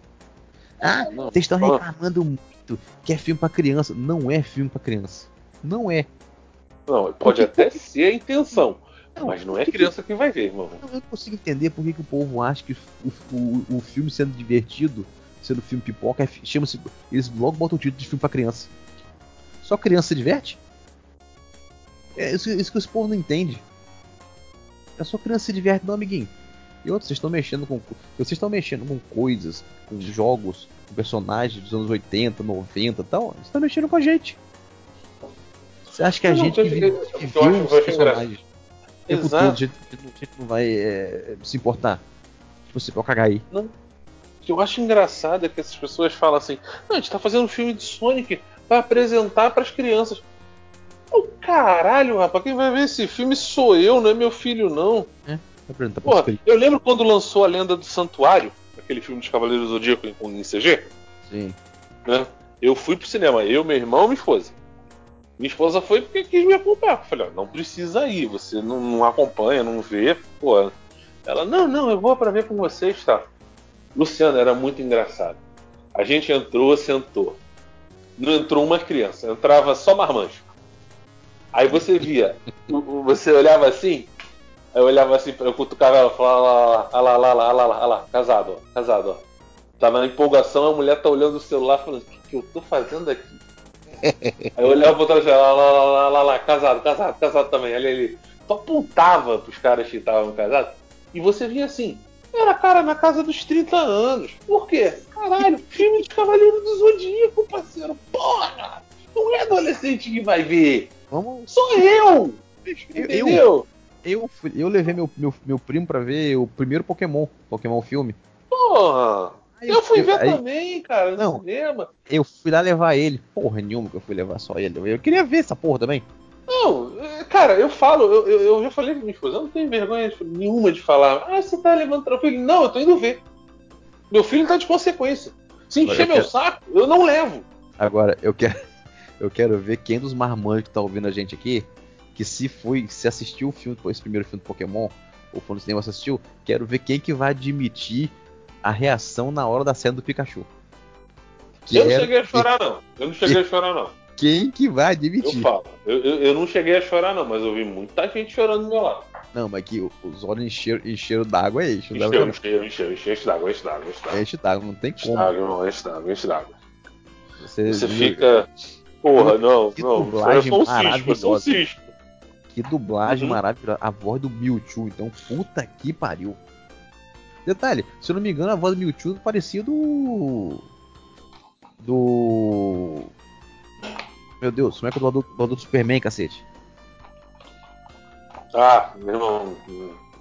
Ah, vocês estão reclamando muito que é filme pra criança. Não é filme pra criança. Não é. Não, pode até ser a intenção, Não, mas não é que- criança que vai ver, irmão. Eu não consigo entender por que, que o povo acha que o, o, o filme sendo divertido, sendo filme pipoca, é chama-se. Eles logo botam o título de filme pra criança. Só criança se diverte? É isso, isso que esse povo não entende. É só criança se diverte, não, amiguinho. E outros, vocês estão mexendo com. Vocês estão mexendo com coisas, com jogos, com personagens dos anos 80, 90 e tal. Vocês estão mexendo com a gente. Você acha que a Eu não gente que, que Eu viu os personagens tempo Exato. todo, a gente, a gente não- não vai é, se importar. Tipo, você pode cagar aí. O que eu acho engraçado é que essas pessoas falam assim: não, a gente tá fazendo um filme de Sonic pra apresentar pras crianças. Ô caralho, rapaz, quem vai ver esse filme sou eu, não é meu filho, não. Apresentar pros Porra, eu lembro quando lançou A Lenda do Santuário, aquele filme dos Cavaleiros do Zodíaco em, em CG, Sim. né? Eu fui pro cinema, eu, meu irmão e minha esposa. Minha esposa foi porque quis me acompanhar. Eu falei, ó, não precisa ir, você não, não, acompanha, não vê, pô. Ela, não, não, eu vou para ver com vocês, tá? Luciano, era muito engraçado. A gente entrou, sentou. Não entrou uma criança, entrava só marmanjo. Aí você via, você olhava assim, eu olhava assim, eu cutucava ela, falava, ah lá, lá, lá, lá, lá, lá, lá, casado, ó, casado, ó. Na empolgação, a mulher tá olhando o celular falando, o que, que eu tô fazendo aqui? Aí eu olhava pro outro lá, lá, lá, lá, lá, lá, casado, casado, casado também, ali, ali. Tu apontava pros caras que estavam casados, e você via assim, era cara na casa dos 30 anos. Por quê? Caralho, filme de Cavaleiro do Zodíaco, parceiro, porra! Não é adolescente que vai ver, Vamos. sou eu! Eu, Entendeu? eu, fui- eu levei meu, meu, meu primo pra ver o primeiro Pokémon. Pokémon filme. Porra! Eu fui ver aí também, cara, no Não. cinema. Eu fui lá levar ele. Porra nenhuma que eu fui levar só ele. Eu queria ver essa porra também. Não, é, cara, eu falo, eu, eu, eu já falei pra minha esposa, eu não tenho vergonha nenhuma de falar, ah, você tá levando filho? Não, eu tô indo ver. Meu filho tá de consequência. Se encher Eu meu quero- saco, eu não levo. Agora, eu quero, eu quero ver quem dos marmanjos que tá ouvindo a gente aqui, que se foi, se assistiu o filme, esse primeiro filme do Pokémon, ou foi no cinema assistiu, quero ver quem que vai admitir a reação na hora da cena do Pikachu. eu não cheguei a chorar, não. Eu não cheguei a chorar, não. Quem que vai Eu admitir? falo. Eu, eu, eu não cheguei a chorar, não, mas eu vi muita gente chorando do meu lado. Não, mas que os olhos encheram, encheram d'água é isso. Encheu, encheu, encheu, encheu, enche d'água, enche d'água, enche d'água. Enche d'água, não tem Enche como. d'água, irmão, enche d'água, enche d'água. Você, Você fica. Porra, não, Que não. dublagem só um cisco, um maravilhosa. cisco. Que dublagem Uhum. maravilhosa. A voz do Mewtwo, então, puta que pariu. Detalhe, se eu não me engano, a voz do Mewtwo parecia do. Do. Meu Deus, como é que é o dublador, do Superman, cacete? Ah, meu irmão,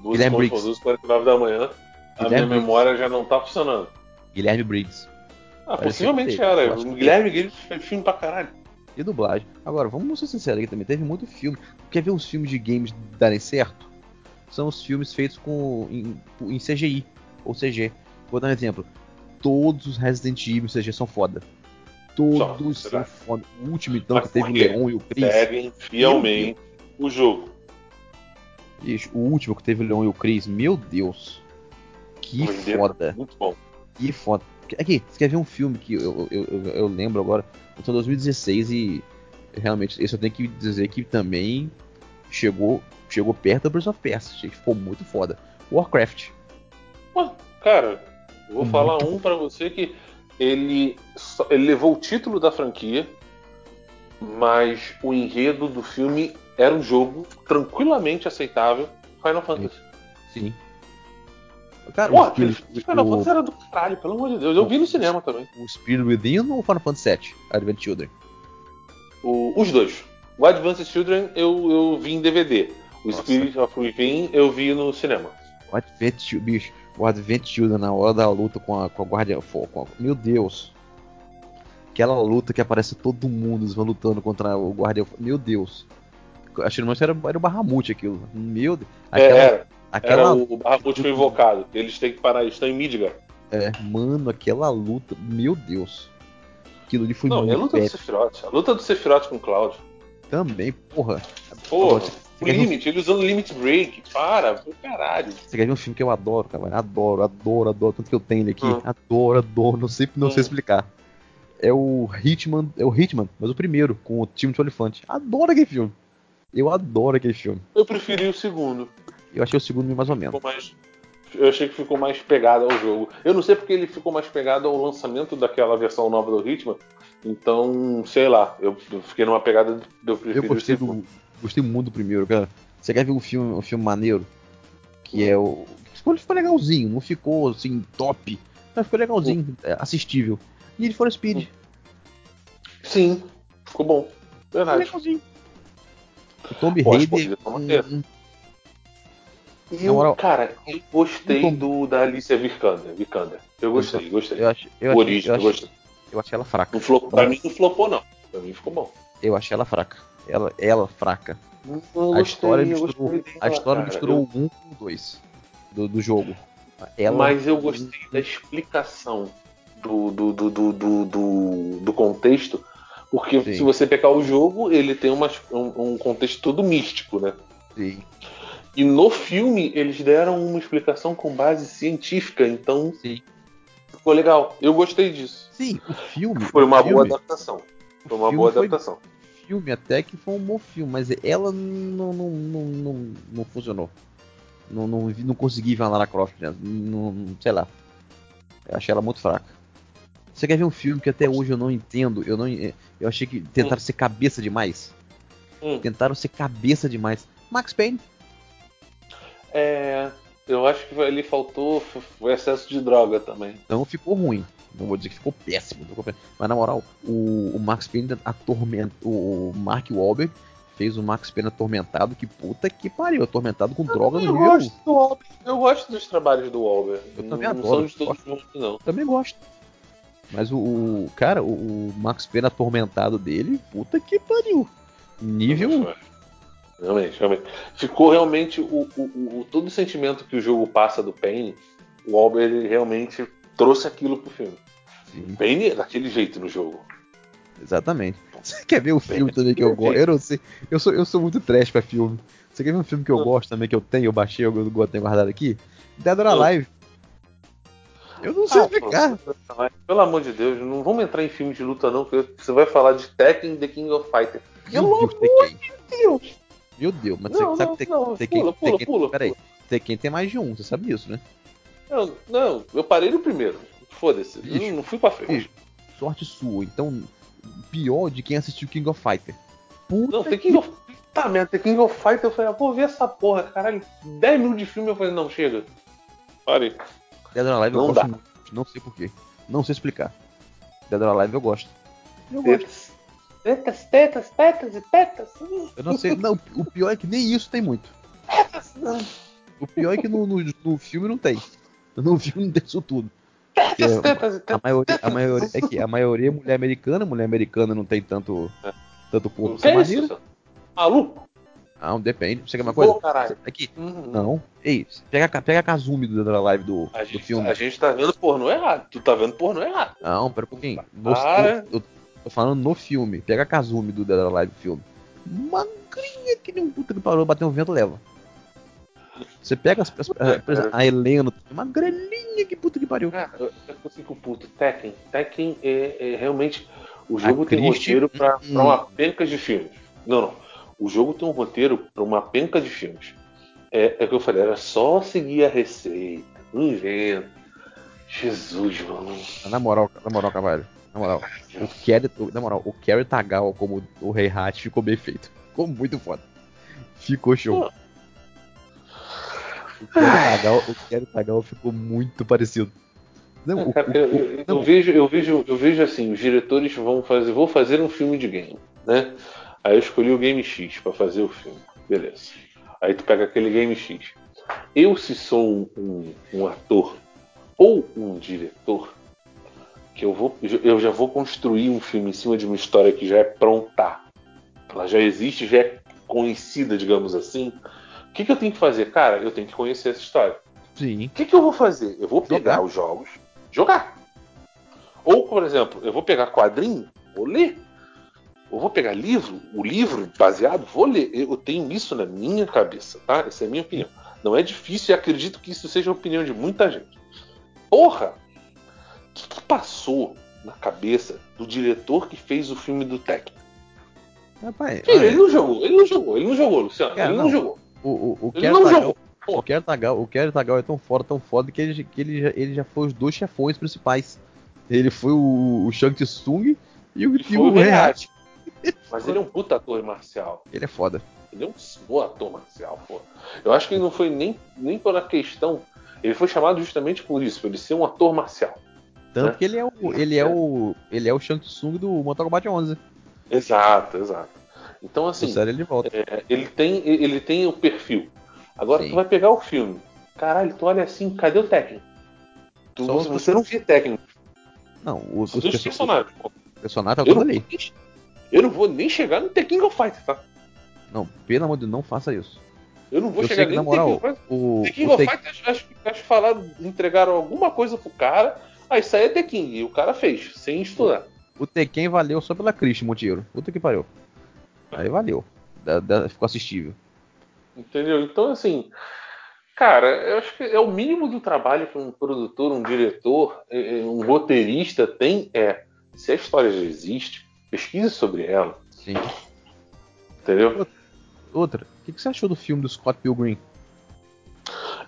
duas Guilherme pontos, Briggs. duas 49 da manhã, a Guilherme minha Briggs. memória já não tá funcionando. Guilherme Briggs. Ah, possivelmente era. O Guilherme Briggs fez filme pra caralho. E dublagem. Agora, vamos ser sinceros aqui também, teve muito filme. Quer ver os filmes de games darem certo? São os filmes feitos com em, em CGI ou CG. Vou dar um exemplo. Todos os Resident Evil CG são foda. Todos São, são foda. O último, então, Mas que teve o? Leon e o Chris. Seguem fielmente o jogo. Bicho, o último que teve o Leon e o Chris, meu Deus. Que foda. é Muito bom. Que foda. Aqui, você quer ver um filme que eu, eu, eu, eu lembro agora? Então 2016 e realmente, esse eu tenho que dizer que também chegou, chegou perto da Prince of Persia. Ficou muito foda. Warcraft. Pô, cara, vou falar um pra você que ele, ele levou o título da franquia, mas o enredo do filme era um jogo tranquilamente aceitável. Final Fantasy. Sim. Cara, o, aquele Final o, Fantasy era do caralho, pelo amor de Deus. Eu vi no cinema também. o Spirit Within ou o Final Fantasy VII? Advent Children? O- os dois. O Advanced Children eu, eu vi em DVD. O Nossa. Spirit of Within eu vi no cinema. O Advent Children, bicho. O Advent Children na hora da luta com a, com a Guardian Fo- com a- Meu Deus. Aquela luta que aparece todo mundo, eles vão lutando contra o Guardião. Meu Deus. Achei que era, era o Barramute aquilo. Meu Deus. É, Aquela, era, aquela era o Bahamut foi invocado. Eles têm que parar, eles estão em Midgar. é, mano, aquela luta. Meu Deus. Aquilo ali foi Não, e a muito luta do Sephiroth. A luta do Sephiroth com o Cloud. também, porra. Você o ver um- Limit, ele usando Limit Break. Para, caralho. Você quer ver um filme que eu adoro, cara? Adoro, adoro, adoro. Tanto que eu tenho ele aqui. Hum. Adoro, adoro. Não sei, não sei Hum. explicar. É o Hitman. É o Hitman, mas o primeiro, com o time de Olifante. Adoro aquele filme. Eu adoro aquele filme. Eu preferi o segundo. Eu achei o segundo mais ou menos. Mais. Eu achei que ficou mais pegado ao jogo. Eu não sei porque ele ficou mais pegado ao lançamento daquela versão nova do Hitman. Então, sei lá, eu fiquei numa pegada de eu preferir Eu gostei do. Gostei muito do primeiro, cara. Você quer ver um filme, um filme maneiro? Que é o. Ficou, ficou legalzinho, não ficou assim, top. Mas ficou legalzinho, é, assistível. Need for Speed. Sim, ficou bom. Ficou Verdade. legalzinho. O Tomb acho Raider. hum, E Na eu, moral, cara, eu gostei Tom- do da Alicia Vikander. Vikander. Eu gostei, gostei. Eu achei, eu o Origem, eu eu achei, gostei. eu achei ela fraca. Não flopou, pra mim não flopou, não. Pra mim ficou bom. Eu achei ela fraca. Ela, ela fraca. Eu a história gostei, eu misturou, gostei a dela, história cara. misturou o 1 com o 2 do, do jogo. Eu- Ela, Mas eu gostei da explicação do, do, do, do, do, do- contexto. Porque Sim. se você pegar o jogo, ele tem umas- um, um contexto todo místico, né? Sim, E no filme eles deram uma explicação com base científica, então sim. ficou legal. Eu gostei disso. Sim, o filme. Foi uma filme, boa adaptação. Foi uma boa foi- adaptação. O filme até que foi um bom filme, mas ela não, não, não, não, não funcionou. Não, não, não consegui ver a Lara Croft, né? não, não- sei lá. Eu achei ela muito fraca. Você quer ver um filme que até hoje eu não entendo? Eu não, eu achei que tentaram ser cabeça demais. Hum. Tentaram ser cabeça demais. Max Payne. É, eu acho que ali faltou o excesso de droga também. Não ficou ruim. Não vou dizer que ficou péssimo. não. Mas na moral, o, o Max Payne atormenta. O, Mark Wahlberg fez o Max Payne atormentado. Que puta que pariu. Atormentado com droga no eu nível. gosto do. Eu gosto dos trabalhos do Wahlberg. Eu não, também não adoro, são de todos gosto. mundo, não. Também gosto. Mas o, o- cara, o, o Max Payne atormentado dele, puta que pariu. Nível. Realmente, realmente. Ficou realmente o, o, o- todo o sentimento que o jogo passa do Pain, o Wahlberg ele realmente trouxe aquilo pro filme. Sim, é daquele jeito no jogo. exatamente. Você quer ver o filme também que eu gosto? Eu não sei. Eu sou, eu sou muito trash pra filme. Você quer ver um filme que eu gosto também, que eu tenho, eu baixei, eu, eu tenho guardado aqui? Dead or Alive. Eu não sei Ah, explicar. pô, Pelo amor de Deus, não vamos entrar em filme de luta, não, porque você vai falar de Tekken The King of Fighter. Meu Pelo Deus, amor de Deus! Meu Deus, mas Não, você sabe não, que não, Tekken, pula, pula, Tekken, pula, peraí. Tekken tem mais de um, você sabe disso, né? Não, não, eu parei no primeiro. Foda-se, não, não fui pra frente. bicho. Sorte sua. Então, pior de quem assistiu King of Fighter. Puta Não, The King of. Tá merda, The King of Fighter, eu falei, ah, vou ver essa porra, caralho. 10 minutos de filme, eu falei, não, chega. Parei. Dead or Alive eu Não gosto dá. muito. Não sei porquê. Não sei explicar. Dead or Alive eu gosto. Eu gosto. Tetas, tetas, tetas, e tetas. Eu não sei. Não, o pior é que nem isso tem muito. Tetas, não. O pior é que no, no, no filme não tem. No filme não tem isso tudo. Tetas, É, A maioria, a maioria é que a maioria é mulher americana, mulher americana não tem tanto Tanto por Que é? Maluco? Não, depende. Você quer uma coisa? Pô, caralho. Aqui. Uhum. Não. Ei, pega, pega a Kazumi do da live do, A do gente, filme. a gente tá vendo pornô errado. Tu tá vendo pornô errado. Não, pera um pouquinho. Para. eu, eu tô falando no filme. Pega a Kazumi do da live do filme. Magrinha que nem um puta que parou, bateu um vento leva. Você pega as, as- a, por exemplo, a Helena, magrelinha que puta que pariu. Cara, eu, eu tô fico puto. Tekken. Tekken é, é realmente. O jogo A tem Christie- roteiro pra, Hum. pra uma penca de filmes. Não, não. O jogo tem um roteiro pra uma penca de filmes. É, é o que eu falei, era só seguir a receita. Não inventa. Jesus, mano. Na moral, na moral, Cavalho. Na moral. O Kerry, na moral, o Kerry Tagawa como o Rei Hat ficou bem feito. Ficou muito foda. Ficou show. O Kerry Tagawa, o Kerry Tagawa ficou muito parecido. Não, Cara, o- eu, eu- eu não, vejo, eu vejo, eu vejo assim, os diretores vão fazer, vou fazer um filme de game, né? Aí eu escolhi o Game X pra fazer o filme, beleza? Aí tu pega aquele Game X. Eu se sou um, um- um ator ou um diretor, que eu vou, eu já vou construir um filme em cima de uma história que já é pronta, ela já existe, já é conhecida, digamos assim. O que, que eu tenho que fazer, cara? Eu tenho que conhecer essa história. sim. O que, que eu vou fazer? Eu vou pegar Jogar. os jogos, jogar. Ou, por exemplo, eu vou pegar quadrinho, vou ler. Ou vou pegar livro, o livro baseado, vou ler. Eu tenho isso na minha cabeça, tá? Essa é a minha opinião. Não é difícil e acredito que isso seja a opinião de muita gente. Porra! O que, que passou na cabeça do diretor que fez o filme do Tekken? Rapaz, Filho, olha, ele não jogou, ele não jogou, ele não jogou, Luciano. Cara, ele não, não. jogou. O, o, o Ele não jogou. O Kerry Tagawa, o Kerry Tagawa é tão foda, tão foda que ele, que ele, já, ele já foi os dois chefões principais. Ele foi o, o Shang Tsung e o, Ele e o o Rei Rei Hat. Mas ele é um puta ator marcial. Ele é foda. Ele é um bom ator marcial, pô. Eu acho que ele não foi nem, nem pela questão. Ele foi chamado justamente por isso, por ele ser um ator marcial. Tanto É. que ele é o ele é o ele é o Shang Tsung do Mortal Kombat 11. Exato, exato. Então, assim, sério ele volta. é, ele, tem, ele tem o perfil. Agora, Sim. tu vai pegar o filme. Caralho, tu olha assim, cadê o técnico? Tu, você, os- não vê técnico. Não, os, os perso- personagens. personagem tá Eu ali. eu não vou nem chegar no The King of Fighters, tá? Não, pelo amor de Deus, não faça isso. Eu não vou Eu chegar que, nem na The King o, The King o of Fighters, acho, que- acho que falaram, entregaram alguma coisa pro cara. Aí é The King. E o cara fez, sem estudar. o Tekken valeu só pela Christian Monteiro. Puta que pariu. Aí valeu. Da- da- ficou assistível. Entendeu? Então, assim, cara, eu acho que é o mínimo do trabalho que um produtor, um diretor, um roteirista tem é se a história já existe, pesquise sobre ela, Sim. entendeu? Outra, o que, você achou do filme do Scott Pilgrim?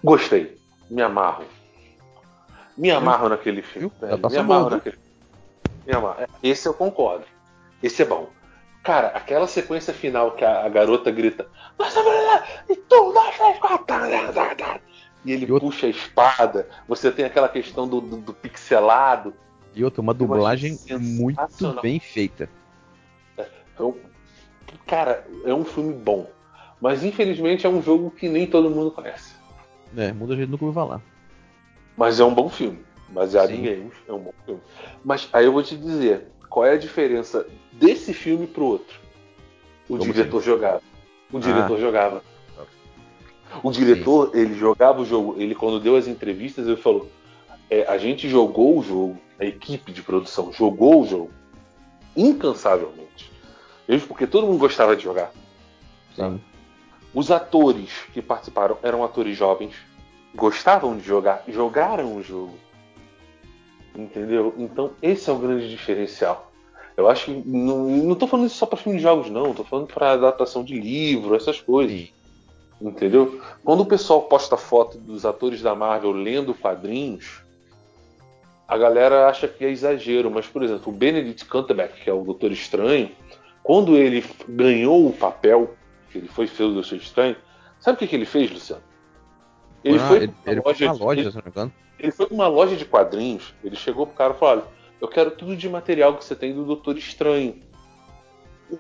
Gostei, me amarro. Me amarro naquele filme. Tá me amarro bom, naquele Me amarro. Esse eu concordo. Esse é bom. Cara, aquela sequência final que a, a garota grita. "Nossa, blá, blá, E tu, dois, três, quatro. tá, tá, tá, tá." E ele E outro- puxa a espada. Você tem aquela questão do, do- do pixelado. E outra, uma dublagem muito bem feita. Então, cara, é um filme bom. Mas infelizmente é um jogo que nem todo mundo conhece. É, muita gente nunca ouviu falar. Mas é um bom filme. Baseado Sim. em games, é um bom filme. Mas aí eu vou te dizer, qual é a diferença desse filme pro outro? O Como diretor jogava. O diretor Ah. jogava. O diretor, ele jogava o jogo. Ele, quando deu as entrevistas, ele falou: é, a gente jogou o jogo, a equipe de produção jogou o jogo incansavelmente. Mesmo porque todo mundo gostava de jogar. Sim. Os atores que participaram eram atores jovens, gostavam de jogar, jogaram o jogo. Entendeu? Então esse é o grande diferencial. Eu acho que não, não tô falando isso só para filme de jogos, não. Tô falando para adaptação de livro, essas coisas. Entendeu? Quando o pessoal posta foto dos atores da Marvel lendo quadrinhos, a galera acha que é exagero. Mas, por exemplo, o Benedict Cumberbatch, que é o Doutor Estranho, quando ele ganhou o papel, que ele foi feito do Doutor Estranho, sabe o que, que ele fez, Luciano? Ele Ah, foi ele, pra ele uma foi loja, loja, ele, se não me engano. ele foi pra uma loja de quadrinhos, ele chegou pro cara e falou: olha, eu quero tudo de material que você tem do Doutor Estranho.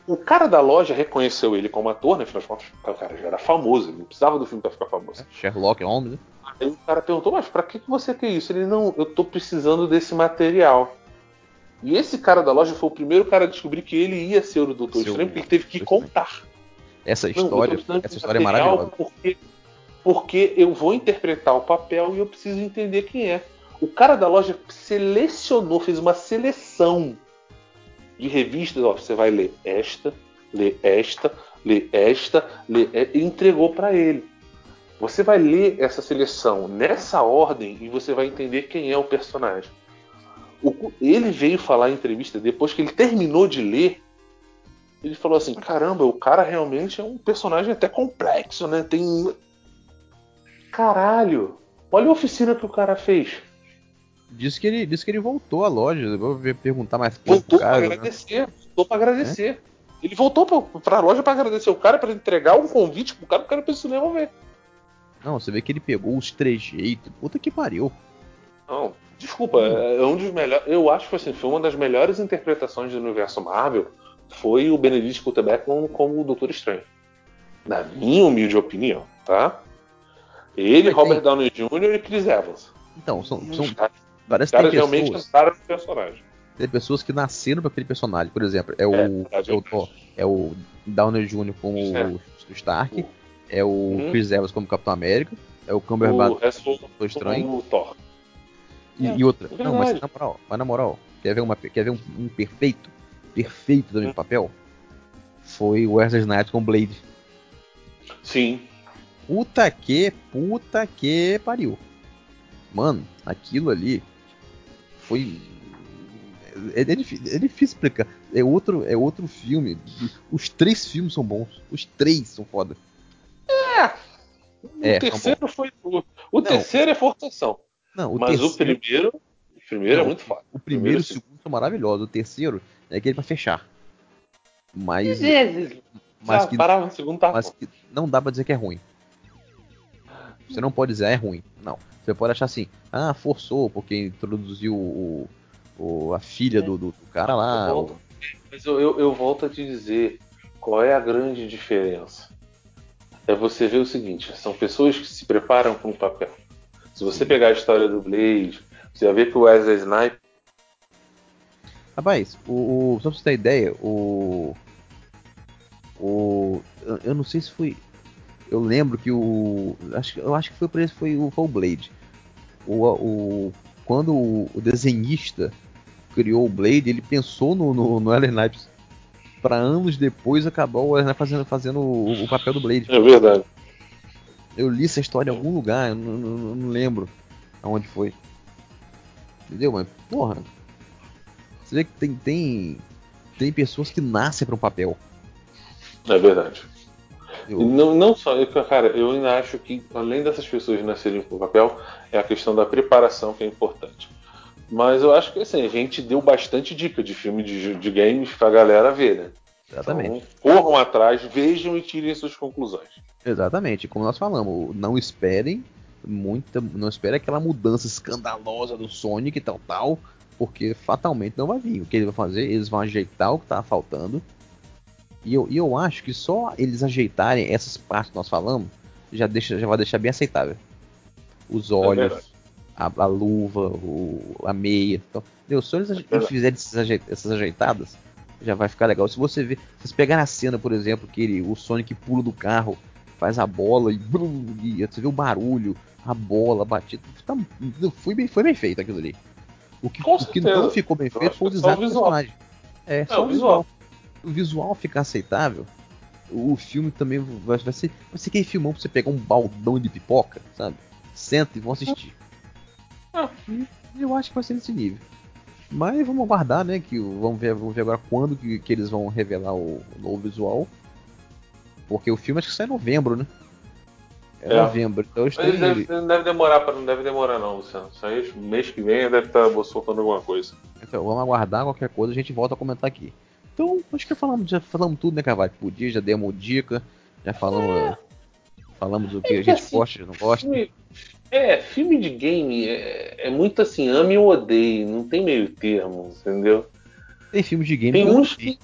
O, o cara da loja reconheceu ele como ator, né? Afinal de contas, o cara já era famoso, ele não precisava do filme pra ficar famoso. Sherlock Holmes, né? Aí o cara perguntou, mas pra que você quer isso? Ele, não, eu tô precisando desse material. E esse cara da loja foi o primeiro cara a descobrir que ele ia ser o Doutor Seu- Estranho, porque ele teve que contar. Essa Não, história, Estranho essa história é maravilhosa. Porque, porque eu vou interpretar o papel e eu preciso entender quem é. O cara da loja selecionou, fez uma seleção de revistas. Ó, você vai ler esta, ler esta, ler esta, ler, e entregou para ele. Você vai ler essa seleção nessa ordem e você vai entender quem é o personagem. O- ele veio falar em entrevista depois que ele terminou de ler. Ele falou assim: caramba, o cara realmente é um personagem até complexo, né? Tem. Caralho! Olha a oficina que o cara fez. Disse que ele, disse que ele voltou à loja. Vou perguntar mais Voltou cara. né? agradecer. Voltou pra agradecer. Ele voltou pra, pra loja pra agradecer o cara, pra entregar um convite pro cara, pro cara ir pro cinema ver. Não, você vê que ele pegou os trejeitos. Puta que pariu. Não, desculpa, é um dos melhores. Eu acho que assim, foi uma das melhores interpretações do universo Marvel. Foi o Benedict Cumberbatch como, como o Doutor Estranho. Na minha humilde opinião, tá? Ele, Mas Robert tem- Downey Jr. e Chris Evans. Então, são, são caras, parece que tem realmente pessoas, entraram no personagem. tem pessoas que nasceram pra aquele personagem. Por exemplo, é o, É, é, o, ó, é o Downey Jr. como É. o Stark, é o Uhum. Chris Evans como Capitão América, é o Cumberbatch O como Estranho. como o Thor. E, É, e outra. é não, mas na moral, mas na moral, quer ver, uma, quer ver um, um perfeito? Perfeito do Hum. meu papel? Foi o Wesley Snipes com Blade. Sim. Puta que, puta que pariu. Mano, aquilo ali foi. É, é difí- é difícil explicar. É outro, é outro filme. Os três filmes são bons. Os três são foda. O É, terceiro foi. O, o terceiro é forçação. Não, o mas o terceiro, primeiro. O primeiro Não, é muito foda. o primeiro e o sim. segundo são maravilhosos. O terceiro é aquele pra fechar. Mas, Mas, mas que parava no segundo tá mas que não dá pra dizer que é ruim. Você não pode dizer "Ah, é ruim. Não. Você pode achar assim, ah, forçou porque introduziu o, o- a filha do, do- do cara lá. Eu volto- Mas eu, eu, eu volto a te dizer qual é a grande diferença. É você ver o seguinte: são pessoas que se preparam para um papel. Se você pegar a história do Blade, você vai ver que o Wesley Snipes Rapaz, o, o- só pra você ter ideia, o. O. Eu, eu não sei se foi. Eu lembro que o. Acho, eu acho que foi por esse foi o, foi o Blade. O, o, quando o, desenhista criou o Blade, ele pensou no, no, no Ellen Snipes pra anos depois acabar o Ellen fazendo, fazendo o, o papel do Blade. É verdade. Eu li essa história em algum lugar, eu não, não- não lembro aonde foi. Entendeu? Mas, porra. Você vê que tem, tem, tem pessoas que nascem para um papel. É verdade. Eu, não, não só, eu, cara, eu ainda acho que além dessas pessoas nascerem o papel, é a questão da preparação que é importante. Mas eu acho que assim, a gente deu bastante dica de filme de, de games pra galera ver, né? exatamente. Então, corram atrás, vejam e tirem suas conclusões. Exatamente. Como nós falamos, não esperem muita. Não espere aquela mudança escandalosa do Sonic e tal, tal. Porque fatalmente não vai vir. O que eles vão fazer? Eles vão ajeitar o que tá faltando. E eu, e eu acho que só eles ajeitarem essas partes que nós falamos já, deixa, já vai deixar bem aceitável. Os olhos, verdade. a, a luva, o- a meia. Então, entendeu? Só eles, verdade. fizerem essas, ajei- essas ajeitadas, já vai ficar legal. Se você ver, se vocês pegarem a cena, por exemplo, que ele, o Sonic pula do carro, faz a bola e, e você vê o barulho, a bola batida. Tá, foi, bem, foi bem feito aquilo ali. O que, o que não ficou bem feito foi o é o design do visual. personagem. É, só o o visual. O visual ficar aceitável, o filme também vai, vai ser. Vai ser aquele filmão pra você pegar um baldão de pipoca, sabe? Senta e vão assistir. Ah. Eu acho que vai ser nesse nível. Mas vamos aguardar, né? Que vamos ver, vamos ver agora quando que, que eles vão revelar o, o novo visual. Porque o filme acho que sai em novembro, né? É, É. novembro. Então Mas deve, não deve demorar, pra, não deve demorar não, Luciano. Isso aí, mês que vem deve estar soltando alguma coisa. Então, vamos aguardar qualquer coisa, a gente volta a comentar aqui. Então, acho que falamos, já falamos tudo, né, Carvalho? Podia, já demos dica, já falamos, falamos do que a gente assim, gosta e não gosta. Filme- é, filme de game é, é muito assim, ame ou odeie, não tem meio termo, entendeu? Tem filmes de game Tem que uns que.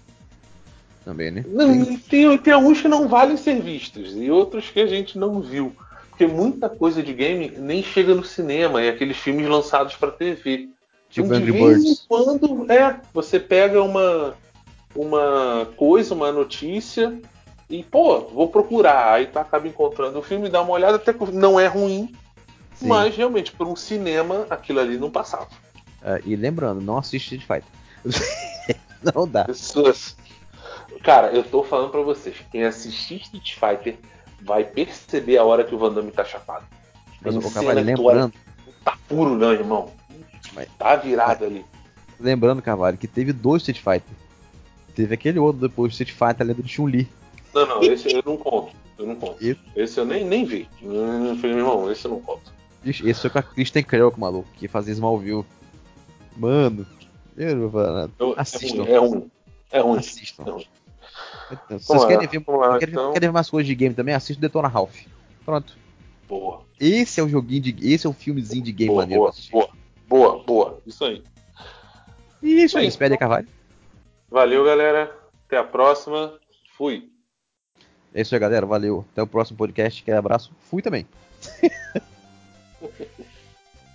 também, né? Não, Tem- tem, tem alguns que não valem ser vistos e outros que a gente não viu. Porque muita coisa de game nem chega no cinema, é aqueles filmes lançados pra TV. Tipo de Angry vez em quando, é, você pega uma, uma coisa, uma notícia e, pô, vou procurar. Aí tu acaba encontrando o filme, dá uma olhada, até que não é ruim, Sim. mas realmente, por um cinema, aquilo ali não passava. É, e lembrando, não assiste Street Fighter. não dá. Pessoas. Cara, eu tô falando pra vocês, quem assistir Street Fighter vai perceber a hora que o Van Damme tá chapado. Mas o Carvalho, lembrando, Tá puro não, irmão. Mas- Tá virado ali. lembrando, Carvalho, que teve dois Street Fighter. Teve aquele outro depois, Street Fighter, a lenda de Chun-Li. Não, não, esse eu não conto. Eu não conto. E- Esse eu nem, nem vi. Eu falei, meu irmão, esse eu não conto. Esse foi com a Kristen Krelk, maluco, que fazia Smallville. Mano, eu não vou falar nada. Eu- Assistam. É ruim. É ruim. Assistam. É ruim. Então, se vocês querem ver, lá, querem, então. querem ver mais coisas de game também, assista o Detona Ralph. Pronto. Boa. Esse é o joguinho de. Esse é o filmezinho de game Boa, maneiro boa, boa, boa, boa. Isso aí. E isso aí, aí, Carvalho. Valeu, galera. Até a próxima. Fui. É isso aí, galera. Valeu. Até o próximo podcast. Aquele abraço. Fui também.